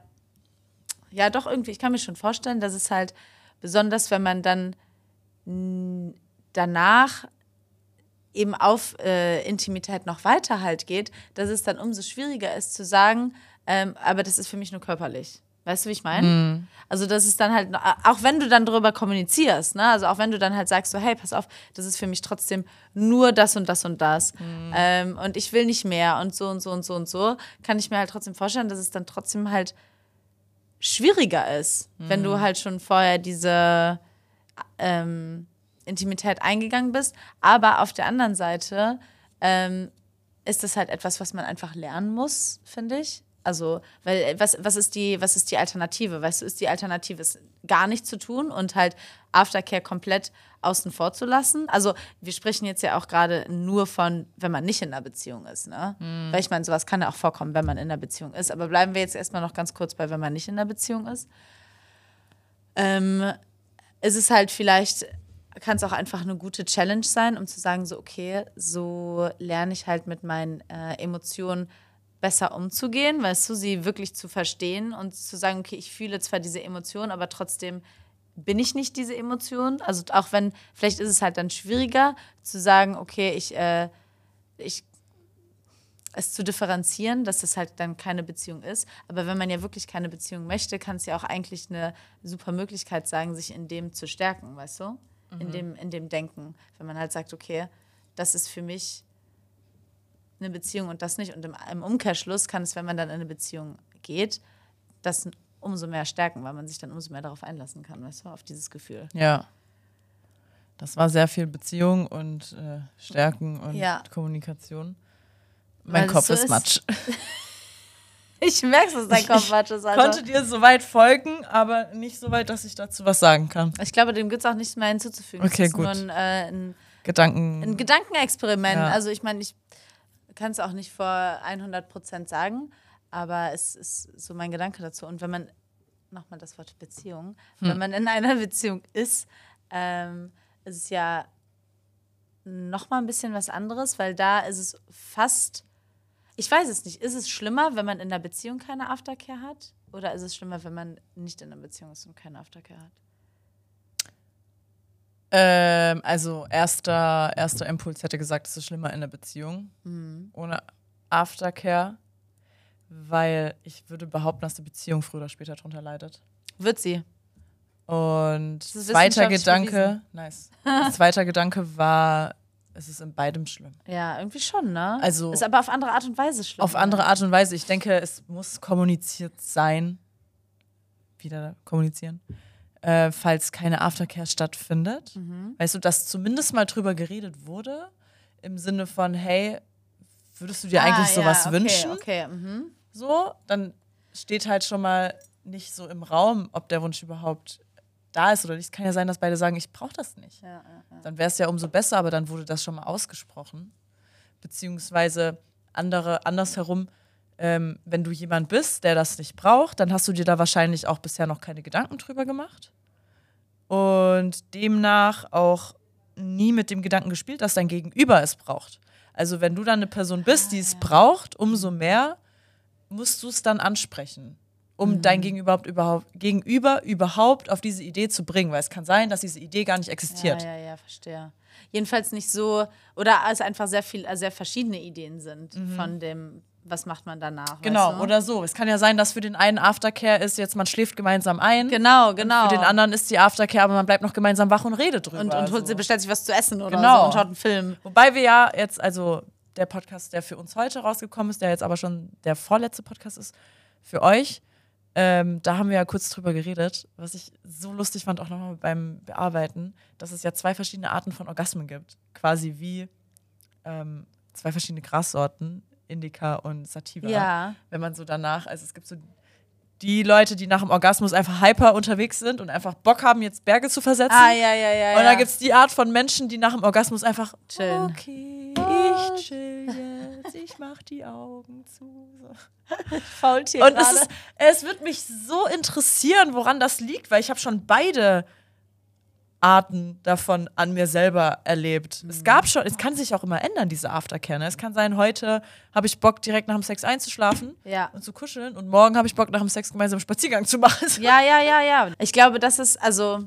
C: ja, doch irgendwie, ich kann mir schon vorstellen, dass es halt besonders, wenn man dann mm, danach eben auf äh, Intimität noch weiter halt geht, dass es dann umso schwieriger ist zu sagen, ähm, aber das ist für mich nur körperlich. Weißt du, wie ich meine? Also das ist dann halt, noch- auch wenn du dann darüber kommunizierst, ne? also auch wenn du dann halt sagst, so hey, pass auf, das ist für mich trotzdem nur das und das und das ähm, und ich will nicht mehr und so und so und so und so, kann ich mir halt trotzdem vorstellen, dass es dann trotzdem halt schwieriger ist, wenn du halt schon vorher diese ähm, Intimität eingegangen bist. Aber auf der anderen Seite ähm, ist das halt etwas, was man einfach lernen muss, finde ich. Also, weil äh, was, was, ist die, was ist die Alternative? Weißt du, ist die Alternative, es gar nicht zu tun und halt Aftercare komplett außen vor zu lassen? Also, wir sprechen jetzt ja auch gerade nur von, wenn man nicht in einer Beziehung ist, ne? Weil ich meine, sowas kann ja auch vorkommen, wenn man in einer Beziehung ist. Aber bleiben wir jetzt erstmal noch ganz kurz bei, wenn man nicht in einer Beziehung ist. Ähm, ist es halt vielleicht, kann es auch einfach eine gute Challenge sein, um zu sagen, so, okay, so lerne ich halt mit meinen äh, Emotionen besser umzugehen, weißt du, sie wirklich zu verstehen und zu sagen, okay, ich fühle zwar diese Emotion, aber trotzdem bin ich nicht diese Emotion. Also auch wenn, vielleicht ist es halt dann schwieriger zu sagen, okay, ich, äh, ich es zu differenzieren, dass das halt dann keine Beziehung ist. Aber wenn man ja wirklich keine Beziehung möchte, kann es ja auch eigentlich eine super Möglichkeit sein, sich in dem zu stärken, weißt du? In, dem, in dem Denken. Wenn man halt sagt, okay, das ist für mich eine Beziehung und das nicht. Und im, im Umkehrschluss kann es, wenn man dann in eine Beziehung geht, das umso mehr stärken, weil man sich dann umso mehr darauf einlassen kann, weißt du, auf dieses Gefühl.
B: Ja. Das war sehr viel Beziehung und äh, Stärken und
C: Ja.
B: Kommunikation.
C: Weil
B: Mein
C: es
B: Kopf
C: so
B: ist. Matsch.
C: Ich merke, dass dein Kopf Matsch ist, Alter.
B: Konnte dir soweit folgen, aber nicht so weit, dass ich dazu was sagen kann.
C: Ich glaube, dem gibt es auch nichts mehr hinzuzufügen.
B: Okay,
C: das ist
B: gut.
C: nur ein, äh, ein
B: Gedanken.
C: ein Gedankenexperiment.
B: Ja.
C: Also ich meine, ich kann es auch nicht vor 100 Prozent sagen, aber es ist so mein Gedanke dazu. Und wenn man, nochmal das Wort Beziehung,
B: Hm.
C: wenn man in einer Beziehung ist, ähm, ist es ja nochmal ein bisschen was anderes, weil da ist es fast, ich weiß es nicht, ist es schlimmer, wenn man in einer Beziehung keine Aftercare hat? Oder ist es schlimmer, wenn man nicht in einer Beziehung ist und keine Aftercare hat?
B: Ähm, also erster, erster Impuls hätte gesagt, es ist schlimmer in der Beziehung
C: Mhm.
B: ohne Aftercare, weil ich würde behaupten, dass die Beziehung früher oder später drunter leidet.
C: Wird sie.
B: Und zweiter Gedanke, nice. zweiter Gedanke war, es ist in beidem schlimm.
C: Ja, irgendwie schon, ne?
B: Also-
C: Ist aber auf andere Art und Weise schlimm.
B: Auf
C: ne?
B: andere Art und Weise. Ich denke, es muss kommuniziert sein. Wieder kommunizieren. Äh, falls keine Aftercare stattfindet.
C: Mhm.
B: Weißt du, dass zumindest mal drüber geredet wurde. Im Sinne von, hey, würdest du dir eigentlich
C: Ah,
B: sowas
C: ja, okay,
B: wünschen?
C: Okay, mhm.
B: So, dann steht halt schon mal nicht so im Raum, ob der Wunsch überhaupt da ist oder nicht. Es kann ja sein, dass beide sagen, ich brauche das nicht.
C: Ja, ja.
B: Dann wäre es ja umso besser, aber dann wurde das schon mal ausgesprochen. Beziehungsweise andere, andersherum, ähm, wenn du jemand bist, der das nicht braucht, dann hast du dir da wahrscheinlich auch bisher noch keine Gedanken drüber gemacht. Und demnach auch nie mit dem Gedanken gespielt, dass dein Gegenüber es braucht. Also wenn du dann eine Person bist, die es braucht, umso mehr musst du es dann ansprechen, um dein Gegenüber überhaupt, Gegenüber überhaupt auf diese Idee zu bringen. Weil es kann sein, dass diese Idee gar nicht existiert.
C: Ja, ja, ja, verstehe. Jedenfalls nicht so, oder es einfach sehr viel, äh, sehr verschiedene Ideen sind von dem, was macht man danach.
B: Genau,
C: du?
B: oder so. Es kann ja sein, dass für den einen Aftercare ist jetzt, man schläft gemeinsam ein.
C: Genau, genau.
B: Für den anderen ist die Aftercare, aber man bleibt noch gemeinsam wach und redet drüber.
C: und, und holt,
B: so.
C: bestellt sich was zu essen oder
B: Genau.
C: so und schaut einen Film.
B: Wobei wir ja jetzt, also der Podcast, der für uns heute rausgekommen ist, der jetzt aber schon der vorletzte Podcast ist für euch, ähm, da haben wir ja kurz drüber geredet, was ich so lustig fand, auch nochmal beim Bearbeiten, dass es ja zwei verschiedene Arten von Orgasmen gibt. Quasi wie ähm, zwei verschiedene Grassorten, Indica und Sativa.
C: Ja.
B: Wenn man so danach, also es gibt so die Leute, die nach dem Orgasmus einfach hyper unterwegs sind und einfach Bock haben, jetzt Berge zu versetzen.
C: Ah, ja, ja, ja.
B: Und
C: ja.
B: dann gibt es die Art von Menschen, die nach dem Orgasmus einfach
C: Chillen.
B: Okay, ich chill jetzt, ich mach die Augen zu.
C: Faultier
B: Und es, ist, es wird mich so interessieren, woran das liegt, weil ich habe schon beide Arten davon an mir selber erlebt. Es gab schon, es kann sich auch immer ändern, diese Aftercare. Ne? Es kann sein, heute habe ich Bock, direkt nach dem Sex einzuschlafen
C: Ja.
B: und zu kuscheln und morgen habe ich Bock, nach dem Sex gemeinsam einen Spaziergang zu machen.
C: Ja, ja, ja, ja. Ich glaube, das ist, also,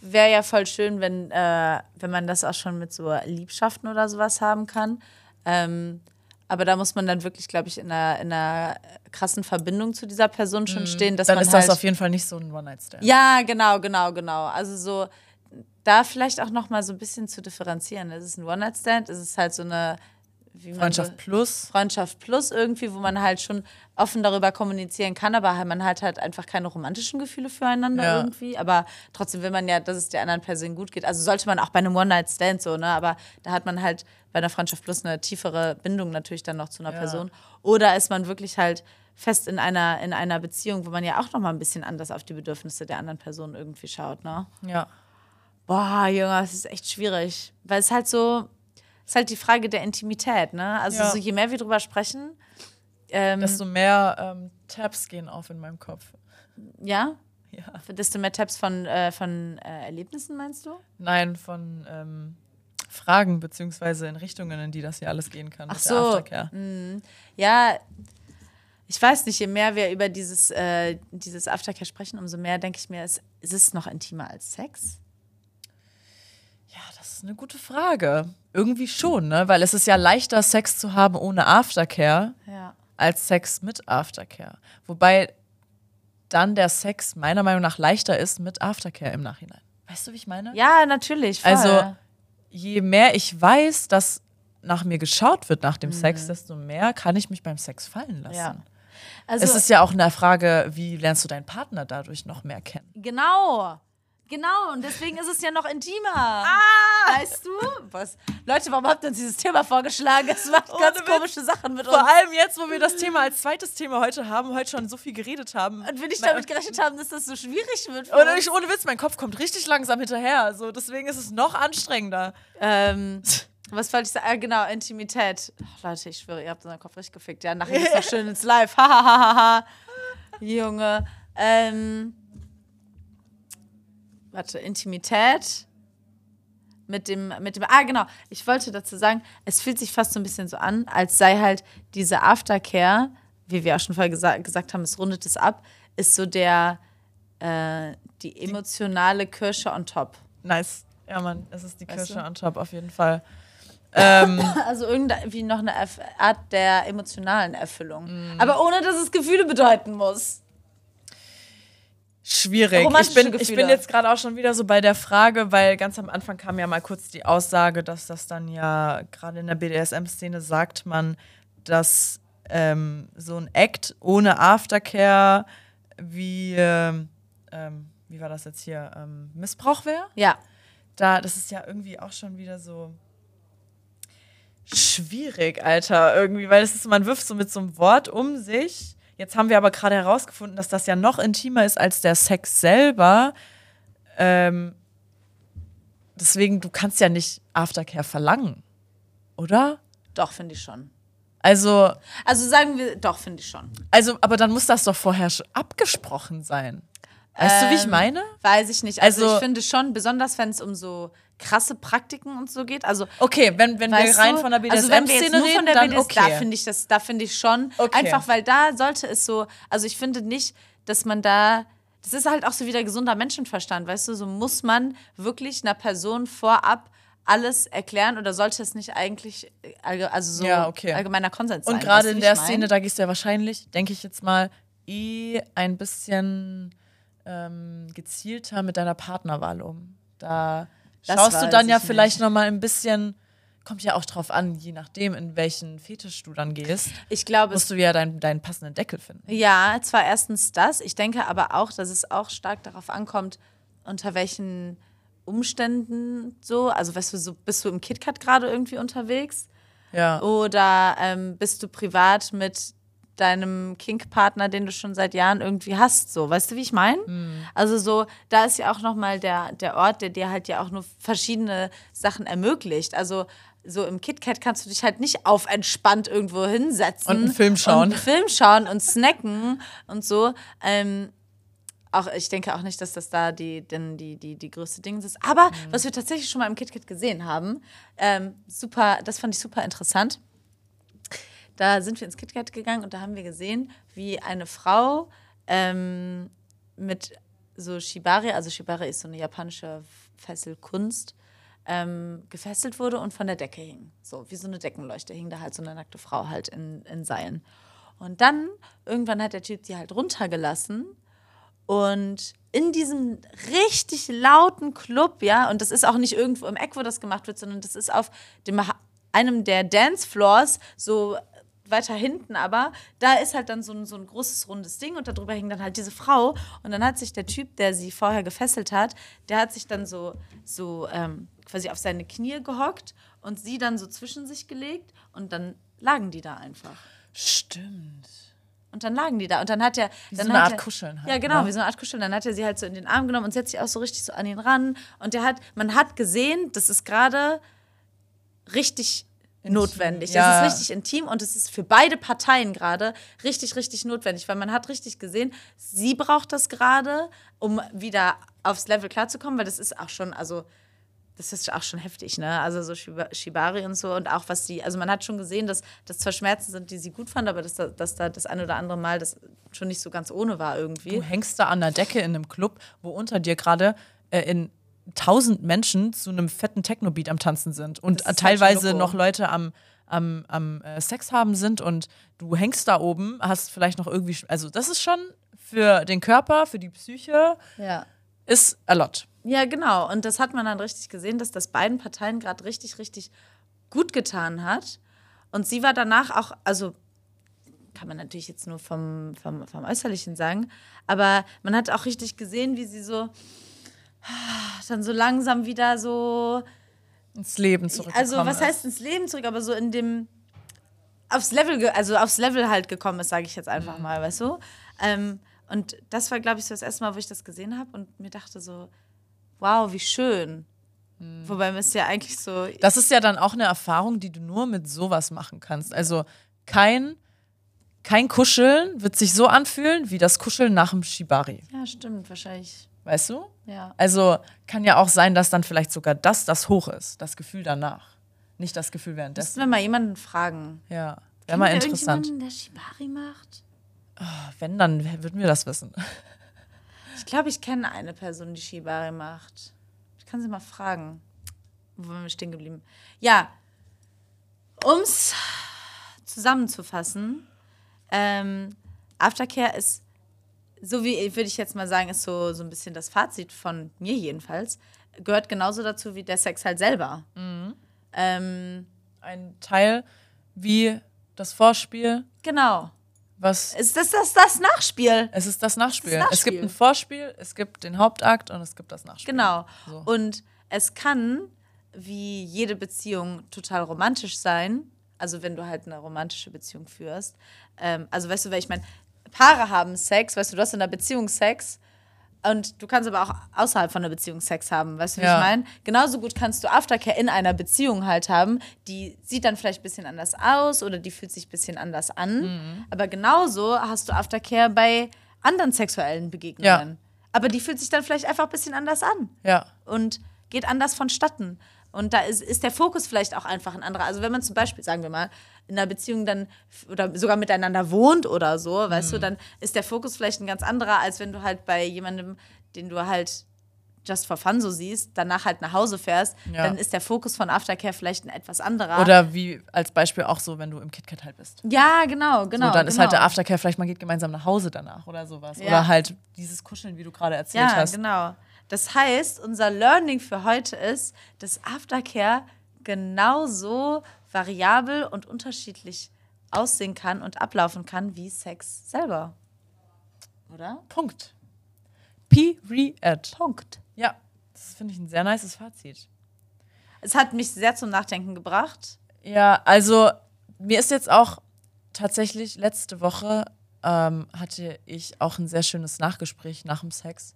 C: wäre ja voll schön, wenn, äh, wenn man das auch schon mit so Liebschaften oder sowas haben kann. Ähm, aber da muss man dann wirklich, glaube ich, in einer, in einer krassen Verbindung zu dieser Person schon stehen, dass
B: Dann
C: man
B: ist
C: halt
B: das auf jeden Fall nicht so ein One-Night-Stand.
C: Ja, genau, genau, genau. Also so da vielleicht auch noch mal so ein bisschen zu differenzieren. Ist es ein One-Night-Stand? Ist es halt so eine wie man
B: Freundschaft
C: so,
B: plus.
C: Freundschaft plus irgendwie, wo man halt schon offen darüber kommunizieren kann, aber halt- man hat halt einfach keine romantischen Gefühle füreinander
B: Ja.
C: irgendwie. Aber trotzdem will man ja, dass es der anderen Person gut geht. Also sollte man auch bei einem One-Night-Stand so, ne? Aber da hat man halt bei einer Freundschaft plus eine tiefere Bindung natürlich dann noch zu einer
B: Ja.
C: Person. Oder ist man wirklich halt fest in einer, in einer Beziehung, wo man ja auch noch mal ein bisschen anders auf die Bedürfnisse der anderen Person irgendwie schaut, ne?
B: Ja.
C: Boah, Junge, das ist echt schwierig. Weil es halt so, es ist halt die Frage der Intimität, ne? Also
B: Ja.
C: so je mehr wir drüber sprechen, ähm,
B: Desto mehr ähm, Tabs gehen auf in meinem Kopf.
C: ja,
B: Ja.
C: desto mehr Tabs von, äh, von äh, Erlebnissen, meinst du?
B: Nein, von ähm, Fragen, beziehungsweise in Richtungen, in die das hier alles gehen kann.
C: Ach so.
B: Aftercare.
C: Ja, ich weiß nicht, je mehr wir über dieses, äh, dieses Aftercare sprechen, umso mehr denke ich mir, ist, ist es noch intimer als Sex?
B: Ja, das ist eine gute Frage. Irgendwie schon, ne? Weil es ist ja leichter, Sex zu haben ohne Aftercare,
C: Ja.
B: als Sex mit Aftercare. Wobei dann der Sex meiner Meinung nach leichter ist mit Aftercare im Nachhinein. Weißt du, wie ich meine?
C: Ja, natürlich. Voll.
B: Also, je mehr ich weiß, dass nach mir geschaut wird nach dem
C: Mhm.
B: Sex, desto mehr kann ich mich beim Sex fallen lassen.
C: Ja. also,
B: es ist ja auch eine Frage, wie lernst du deinen Partner dadurch noch mehr kennen?
C: Genau. Genau, und deswegen ist es ja noch intimer. Ah! Weißt du? Was? Leute, warum habt ihr uns dieses Thema vorgeschlagen? Es macht ganz
B: Witz.
C: komische Sachen mit uns.
B: Vor allem jetzt, wo wir das Thema als zweites Thema heute haben, heute schon so viel geredet haben.
C: Und wir nicht damit gerechnet haben, dass das so schwierig wird.
B: Oder
C: uns.
B: ich, ohne Witz, mein Kopf kommt richtig langsam hinterher. So, deswegen ist es noch anstrengender.
C: Ähm, was wollte ich sagen? Ah, genau, Intimität. Ach, Leute, ich schwöre, ihr habt unseren Kopf richtig gefickt. Ja, nachher geht's noch schön ins Live. Hahaha. Junge. Ähm, warte, Intimität. Mit dem, mit dem, ah, genau. Ich wollte dazu sagen, es fühlt sich fast so ein bisschen so an, als sei halt diese Aftercare, wie wir auch schon vorher gesa gesagt haben, es rundet es ab, ist so der, äh, die emotionale Kirsche on top.
B: Nice. Ja, Mann, es ist die
C: Weißt
B: Kirsche
C: du?
B: on top auf jeden Fall. ähm,
C: Also irgendwie noch eine Art der emotionalen Erfüllung.
B: Mm.
C: Aber ohne, dass es Gefühle bedeuten muss.
B: Schwierig. Ich bin, ich bin jetzt gerade auch schon wieder so bei der Frage, weil ganz am Anfang kam ja mal kurz die Aussage, dass das dann ja gerade in der BDSM-Szene sagt man, dass ähm, so ein Act ohne Aftercare wie, ähm, ähm, wie war das jetzt hier, ähm, Missbrauch wäre?
C: Ja.
B: da, das ist ja irgendwie auch schon wieder so schwierig, Alter, irgendwie, weil es ist, man wirft so mit so einem Wort um sich. Jetzt haben wir aber gerade herausgefunden, dass das ja noch intimer ist als der Sex selber. Ähm, deswegen, du kannst ja nicht Aftercare verlangen, oder?
C: Doch, finde ich schon.
B: Also,
C: Also sagen wir, doch, finde ich schon.
B: also, aber dann muss das doch vorher abgesprochen sein. Weißt du, wie ich
C: Ähm,
B: meine?
C: Weiß ich nicht. Also,
B: Also-
C: ich finde schon, besonders wenn es um so krasse Praktiken und so geht. Also
B: Okay, wenn, wenn wir rein
C: du?
B: von der
C: also
B: BDSM-Szene
C: nur
B: reden,
C: von der
B: dann
C: BDS,
B: okay.
C: da finde ich das, da finde ich schon
B: Okay.
C: einfach, weil da sollte es so, also ich finde nicht, dass man da, das ist halt auch so wieder gesunder Menschenverstand, weißt du, so muss man wirklich einer Person vorab alles erklären oder sollte es nicht eigentlich, äh, also so
B: Ja, okay.
C: allgemeiner Konsens sein?
B: Und gerade in der
C: mein?
B: Szene, da gehst du ja wahrscheinlich, denke ich jetzt mal, eh ein bisschen ähm, gezielter mit deiner Partnerwahl um. Da
C: Das
B: schaust du dann ja
C: ich
B: vielleicht noch mal ein bisschen, kommt ja auch drauf an, je nachdem, in welchen Fetisch du dann gehst,
C: ich glaube,
B: musst du ja deinen, deinen passenden Deckel finden.
C: Ja, zwar erstens das. Ich denke aber auch, dass es auch stark darauf ankommt, unter welchen Umständen so. Also, weißt du, so, bist du im KitKat gerade irgendwie unterwegs?
B: Ja.
C: Oder ähm, bist du privat mit deinem Kink-Partner, den du schon seit Jahren irgendwie hast, so, weißt du, wie ich meine? Also so, da ist ja auch nochmal der, der Ort, der dir halt ja auch nur verschiedene Sachen ermöglicht. Also so im KitKat kannst du dich halt nicht auf entspannt irgendwo hinsetzen.
B: Und einen Film schauen.
C: Und einen Film schauen und snacken und so. Ähm, auch, ich denke auch nicht, dass das da die, denn die, die, die größte Ding ist. Aber was wir tatsächlich schon mal im KitKat gesehen haben, ähm, super, das fand ich super interessant. Da sind wir ins KitKat gegangen und da haben wir gesehen, wie eine Frau ähm, mit so Shibari, also Shibari ist so eine japanische Fesselkunst, ähm, gefesselt wurde und von der Decke hing. So, wie so eine Deckenleuchte hing da halt so eine nackte Frau halt in, in Seilen. Und dann, irgendwann hat der Typ die halt runtergelassen und in diesem richtig lauten Club, ja, und das ist auch nicht irgendwo im Eck, wo das gemacht wird, sondern das ist auf dem, einem der Dancefloors, so weiter hinten aber, da ist halt dann so ein, so ein großes rundes Ding und darüber hing dann halt diese Frau und dann hat sich der Typ, der sie vorher gefesselt hat, der hat sich dann so, so ähm, quasi auf seine Knie gehockt und sie dann so zwischen sich gelegt und dann lagen die da einfach.
B: Stimmt.
C: Und dann lagen die da. Und dann hat er.
B: Wie
C: dann
B: so eine Art
C: er,
B: Kuscheln halt,
C: Ja, genau,
B: ne?
C: wie so eine Art Kuscheln. Dann hat er sie halt so in den Arm genommen und setzt sich auch so richtig so an ihn ran. Und der hat, man hat gesehen, das ist gerade richtig notwendig.
B: ja.
C: Das ist richtig intim und es ist für beide Parteien gerade richtig, richtig notwendig, weil man hat richtig gesehen, sie braucht das gerade, um wieder aufs Level klarzukommen, weil das ist auch schon, also das ist auch schon heftig, ne? Also so Shiba- Shibari und so und auch was die, also man hat schon gesehen, dass das zwar Schmerzen sind, die sie gut fand, aber dass da, dass da das ein oder andere Mal das schon nicht so ganz ohne war irgendwie.
B: Du hängst da an der Decke in einem Club, wo unter dir gerade äh, in tausend Menschen zu einem fetten Techno-Beat am Tanzen sind und
C: halt
B: teilweise noch Leute am, am, am äh, Sex haben sind und du hängst da oben, hast vielleicht noch irgendwie, also das ist schon für den Körper, für die Psyche,
C: Ja.
B: ist a lot.
C: Ja, genau. Und das hat man dann richtig gesehen, dass das beiden Parteien gerade richtig, richtig gut getan hat. Und sie war danach auch, also kann man natürlich jetzt nur vom, vom, vom Äußerlichen sagen, aber man hat auch richtig gesehen, wie sie so dann so langsam wieder so,
B: Ins Leben zurückgekommen
C: also was heißt ins Leben zurück, aber so in dem aufs Level, also aufs Level halt gekommen ist, sage ich jetzt
B: Mhm.
C: einfach mal, weißt du? Ähm, und das war, glaube ich, so das erste Mal, wo ich das gesehen habe und mir dachte so, wow, wie schön. Wobei man es ja eigentlich so,
B: Mhm. Das ist ja dann auch eine Erfahrung, die du nur mit sowas machen kannst. Also kein, kein Kuscheln wird sich so anfühlen wie das Kuscheln nach dem Shibari.
C: ja, stimmt, wahrscheinlich,
B: Weißt du?
C: ja.
B: Also kann ja auch sein, dass dann vielleicht sogar das das Hoch ist, das Gefühl danach. Nicht das Gefühl währenddessen.
C: Müssen wir mal jemanden fragen.
B: Ja, wäre mal interessant.
C: der Shibari macht?
B: Wenn, dann würden wir das wissen.
C: Ich glaube, ich kenne eine Person, die Shibari macht. Ich kann sie mal fragen. Wo waren wir stehen geblieben? Ja, Um es zusammenzufassen, ähm, Aftercare ist, so wie würde ich jetzt mal sagen, ist so, so ein bisschen das Fazit von mir jedenfalls, gehört genauso dazu wie der Sex halt selber. Ähm,
B: Ein Teil wie das Vorspiel,
C: genau.
B: was
C: Ist das das, das Nachspiel?
B: es ist das Nachspiel.
C: Das
B: Es gibt
C: Nachspiel.
B: ein Vorspiel, es gibt den Hauptakt und es gibt das Nachspiel.
C: Genau.
B: So.
C: Und es kann, wie jede Beziehung, total romantisch sein. Also wenn du halt eine romantische Beziehung führst. Ähm, also weißt du, weil ich meine, Paare haben Sex, weißt du, du hast in einer Beziehung Sex und du kannst aber auch außerhalb von einer Beziehung Sex haben, weißt du, wie
B: Ja.
C: ich meine? Genauso gut kannst du Aftercare in einer Beziehung halt haben, die sieht dann vielleicht ein bisschen anders aus oder die fühlt sich ein bisschen anders an.
B: Mhm.
C: Aber genauso hast du Aftercare bei anderen sexuellen Begegnungen. Aber die fühlt sich dann vielleicht einfach ein bisschen anders an
B: Ja.
C: und geht anders vonstatten. Und da ist, ist der Fokus vielleicht auch einfach ein anderer. Also wenn man zum Beispiel, sagen wir mal, in einer Beziehung dann oder sogar miteinander wohnt oder so, weißt
B: Mhm.
C: du, dann ist der Fokus vielleicht ein ganz anderer, als wenn du halt bei jemandem, den du halt just for fun so siehst, danach halt nach Hause fährst,
B: Ja.
C: dann ist der Fokus von Aftercare vielleicht ein etwas anderer.
B: Oder wie als Beispiel auch so, wenn du im KitKat halt bist.
C: ja, genau, genau.
B: so, dann ist halt
C: genau.
B: der Aftercare, vielleicht man geht gemeinsam nach Hause danach oder sowas.
C: Ja.
B: Oder halt dieses Kuscheln, wie du gerade erzählt
C: Ja,
B: hast.
C: genau. Das heißt, unser Learning für heute ist, dass Aftercare genauso variabel und unterschiedlich aussehen kann und ablaufen kann wie Sex selber. Oder?
B: Punkt. Period.
C: Punkt.
B: Ja, das finde ich ein sehr nices Fazit.
C: Es hat mich sehr zum Nachdenken gebracht.
B: Ja, also mir ist jetzt auch tatsächlich letzte Woche ähm, hatte ich auch ein sehr schönes Nachgespräch nach dem Sex.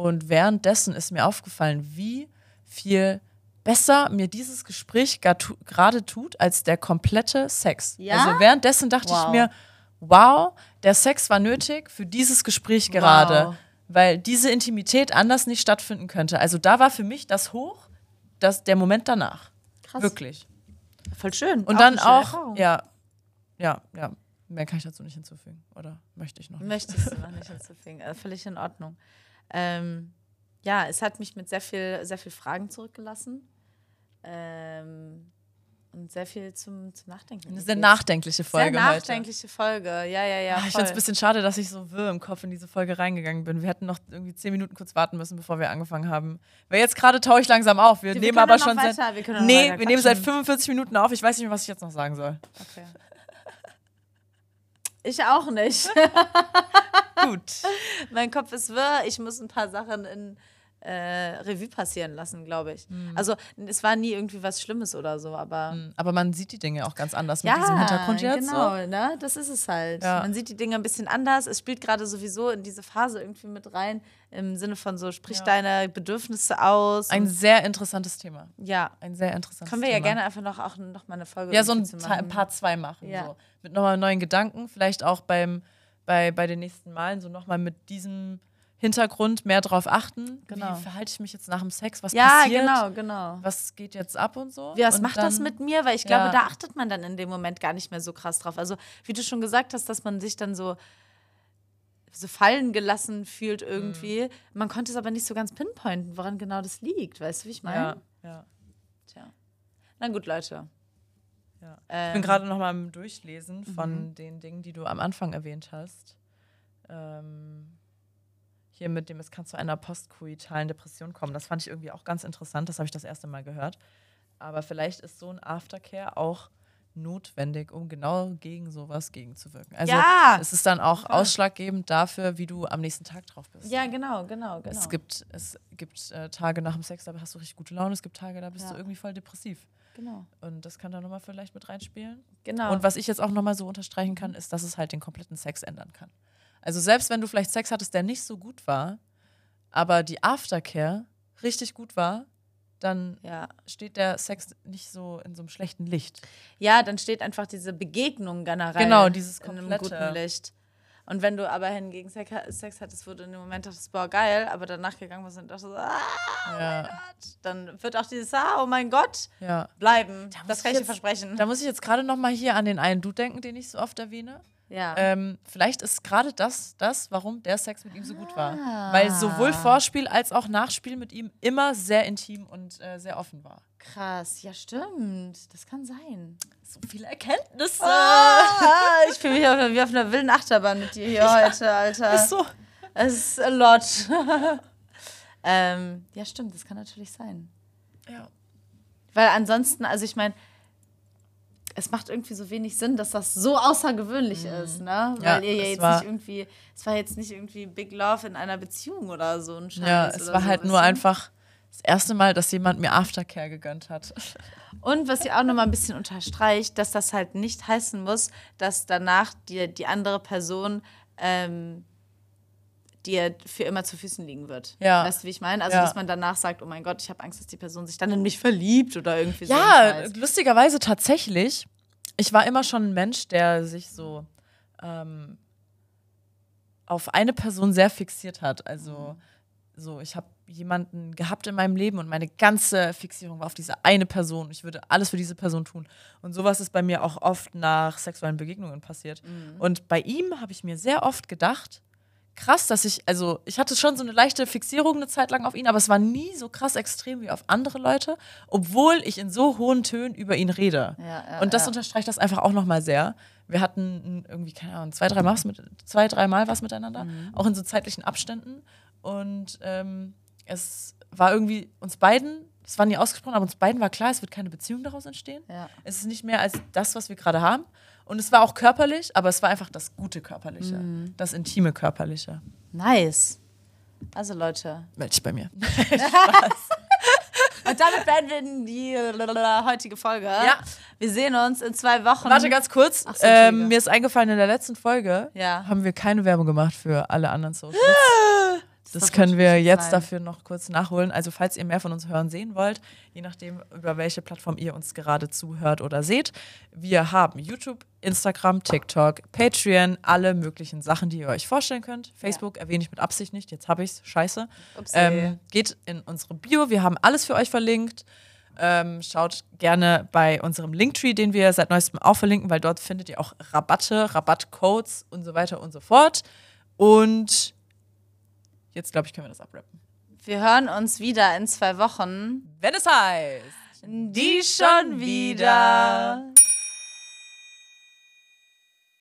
B: Und währenddessen ist mir aufgefallen, wie viel besser mir dieses Gespräch gerade tut als der komplette Sex.
C: Ja?
B: Also währenddessen dachte
C: Wow.
B: ich mir, wow, der Sex war nötig für dieses Gespräch gerade,
C: Wow.
B: weil diese Intimität anders nicht stattfinden könnte. Also da war für mich das hoch, das, der Moment danach.
C: Krass.
B: Wirklich.
C: Voll schön.
B: Und
C: Auch
B: dann auch,
C: Erfahrung.
B: ja, ja, ja, mehr kann ich dazu nicht hinzufügen. Oder möchte ich noch? Nicht.
C: Möchtest du noch nicht hinzufügen. Äh, völlig in Ordnung. Ähm, ja, es hat mich mit sehr viel, sehr viel Fragen zurückgelassen. Ähm, und sehr viel zum, zum Nachdenken.
B: Eine sehr nachdenkliche Folge
C: Sehr
B: heute.
C: nachdenkliche Folge. Ja, ja, ja.
B: Ah, Ich finde
C: voll.
B: es ein bisschen schade, dass ich so wirr im Kopf in diese Folge reingegangen bin. Wir hätten noch irgendwie zehn Minuten kurz warten müssen, bevor wir angefangen haben. Weil jetzt gerade taue ich langsam auf. Wir,
C: Wir
B: nehmen aber schon
C: weiter-
B: seit.
C: wir
B: nee, wir nehmen seit
C: quatschen.
B: 45 Minuten auf. Ich weiß nicht mehr, was ich jetzt noch sagen soll.
C: Okay. Ich auch nicht.
B: Gut.
C: mein Kopf ist wirr. Ich muss ein paar Sachen in äh, Revue passieren lassen, glaube ich.
B: Hm.
C: Also, es war nie irgendwie was Schlimmes oder so, aber.
B: Aber man sieht die Dinge auch ganz anders
C: Ja,
B: mit diesem Hintergrund jetzt.
C: genau,
B: So.
C: ne? Das ist es halt.
B: Ja.
C: Man sieht die Dinge ein bisschen anders. Es spielt gerade sowieso in diese Phase irgendwie mit rein, im Sinne von so, sprich
B: Ja.
C: deine Bedürfnisse aus.
B: Ein sehr interessantes Thema.
C: ja.
B: Ein sehr interessantes
C: Können wir
B: Thema.
C: ja gerne einfach noch auch noch mal eine Folge
B: Ja, so ein. Part 2 machen.
C: Ja.
B: So. Mit nochmal neuen Gedanken. Vielleicht auch beim, bei, bei den nächsten Malen so nochmal mit diesem Hintergrund mehr drauf achten.
C: Genau.
B: Wie verhalte ich mich jetzt nach dem Sex? Was
C: Ja,
B: passiert?
C: genau, genau.
B: Was geht jetzt ab und so?
C: Wie, was
B: und
C: macht das
B: dann-
C: mit mir? Weil ich glaube,
B: Ja.
C: da achtet man dann in dem Moment gar nicht mehr so krass drauf. Also, wie du schon gesagt hast, dass man sich dann so, so fallen gelassen fühlt irgendwie.
B: Mhm.
C: Man konnte es aber nicht so ganz pinpointen, woran genau das liegt. Weißt du, wie ich meine?
B: Ja, ja.
C: Tja. Na gut, Leute.
B: Ja. Ich
C: Ähm,
B: bin gerade nochmal im Durchlesen
C: Mhm.
B: von den Dingen, die du am Anfang erwähnt hast. Ähm, hier mit dem, es kann zu einer postkoitalen Depression kommen. Das fand ich irgendwie auch ganz interessant. Das habe ich das erste Mal gehört. Aber vielleicht ist so ein Aftercare auch notwendig, um genau gegen sowas gegenzuwirken. Also
C: Ja!
B: es ist dann auch ausschlaggebend dafür, wie du am nächsten Tag drauf bist.
C: Ja, genau, genau, genau.
B: Es gibt, es gibt äh, Tage nach dem Sex, da hast du richtig gute Laune. Es gibt Tage, da bist
C: Ja.
B: du irgendwie voll depressiv.
C: genau,
B: Und das kann da nochmal vielleicht mit reinspielen.
C: genau.
B: Und was ich jetzt auch nochmal so unterstreichen kann, ist, dass es halt den kompletten Sex ändern kann. Also selbst wenn du vielleicht Sex hattest, der nicht so gut war, aber die Aftercare richtig gut war, dann
C: ja.
B: steht der Sex nicht so in so einem schlechten Licht.
C: ja, dann steht einfach diese Begegnung generell
B: Genau, dieses
C: in einem guten Licht. Und wenn du aber hingegen Sex, Sex hattest, wo du in dem Moment dachtest, boah, geil, aber danach gegangen bist und dachtest, ah,
B: Ja,
C: Gott, dann wird auch dieses, ah, oh mein Gott,
B: ja.
C: bleiben.
B: muss
C: Das kann ich dir versprechen.
B: Da muss ich jetzt gerade nochmal hier an den einen Dude denken, den ich so oft erwähne.
C: Ja.
B: ähm, vielleicht ist gerade das, das, warum der Sex mit ihm so gut war.
C: Ah.
B: Weil sowohl Vorspiel als auch Nachspiel mit ihm immer sehr intim und äh, sehr offen war.
C: Krass, ja stimmt. Das kann sein.
B: So viele Erkenntnisse.
C: Ah, ich fühle mich auf, wie auf einer wilden Achterbahn mit dir hier heute, Alter.
B: Ist so.
C: Es ist a lot. ähm, ja, stimmt, das kann natürlich sein.
B: Ja.
C: Weil ansonsten, also ich meine, es macht irgendwie so wenig Sinn, dass das so außergewöhnlich ist, ne?
B: Mhm. Ja,
C: Weil ihr ja jetzt
B: war-
C: nicht irgendwie, es war jetzt nicht irgendwie Big Love in einer Beziehung oder so ein Scheiß.
B: Ja, es war
C: so,
B: halt nur einfach das erste Mal, dass jemand mir Aftercare gegönnt hat.
C: Und was ihr auch nochmal ein bisschen unterstreicht, dass das halt nicht heißen muss, dass danach die, die andere Person ähm, dir für immer zu Füßen liegen wird.
B: Ja.
C: Weißt du, wie ich meine? Also,
B: Ja.
C: dass man danach sagt, oh mein Gott, ich habe Angst, dass die Person sich dann in mich verliebt oder irgendwie so.
B: Ja, lustigerweise tatsächlich. Ich war immer schon ein Mensch, der sich so ähm, auf eine Person sehr fixiert hat. Also so, ich habe jemanden gehabt in meinem Leben und meine ganze Fixierung war auf diese eine Person. Ich würde alles für diese Person tun. Und sowas ist bei mir auch oft nach sexuellen Begegnungen passiert. Und bei ihm habe ich mir sehr oft gedacht, krass, dass ich, also ich hatte schon so eine leichte Fixierung eine Zeit lang auf ihn, aber es war nie so krass extrem wie auf andere Leute, obwohl ich in so hohen Tönen über ihn rede.
C: Ja, ja,
B: und das
C: ja.
B: unterstreicht das einfach auch nochmal sehr. Wir hatten irgendwie, keine Ahnung, zwei, drei Mal was, mit, zwei, drei Mal was miteinander,
C: Mhm.
B: auch in so zeitlichen Abständen. Und ähm, es war irgendwie uns beiden, es war nie ausgesprochen, aber uns beiden war klar, es wird keine Beziehung daraus entstehen. Es ist nicht mehr als das, was wir gerade haben. Und es war auch körperlich, aber es war einfach das gute Körperliche,
C: Mhm.
B: das intime Körperliche.
C: Nice. Also Leute.
B: Meld dich bei mir.
C: Und damit beenden wir die heutige Folge.
B: Ja.
C: Wir sehen uns in zwei Wochen.
B: Warte ganz kurz.
C: Ach so,
B: ähm, mir ist eingefallen, in der letzten Folge
C: Ja.
B: haben wir keine Werbung gemacht für alle anderen Socials. Das können wir jetzt
C: sein.
B: dafür noch kurz nachholen. Also falls ihr mehr von uns hören sehen wollt, je nachdem, über welche Plattform ihr uns gerade zuhört oder seht, wir haben YouTube, Instagram, TikTok, Patreon, alle möglichen Sachen, die ihr euch vorstellen könnt. Facebook erwähne ich mit Absicht nicht, jetzt habe ich's, scheiße.
C: Upsi.
B: Ähm, geht in unsere Bio, wir haben alles für euch verlinkt. Ähm, schaut gerne bei unserem Linktree, den wir seit neuestem auch verlinken, weil dort findet ihr auch Rabatte, Rabattcodes und so weiter und so fort. Und jetzt glaube ich, können wir das abrappen.
C: Wir hören uns wieder in zwei Wochen.
B: Wenn es heißt,
C: Die schon wieder.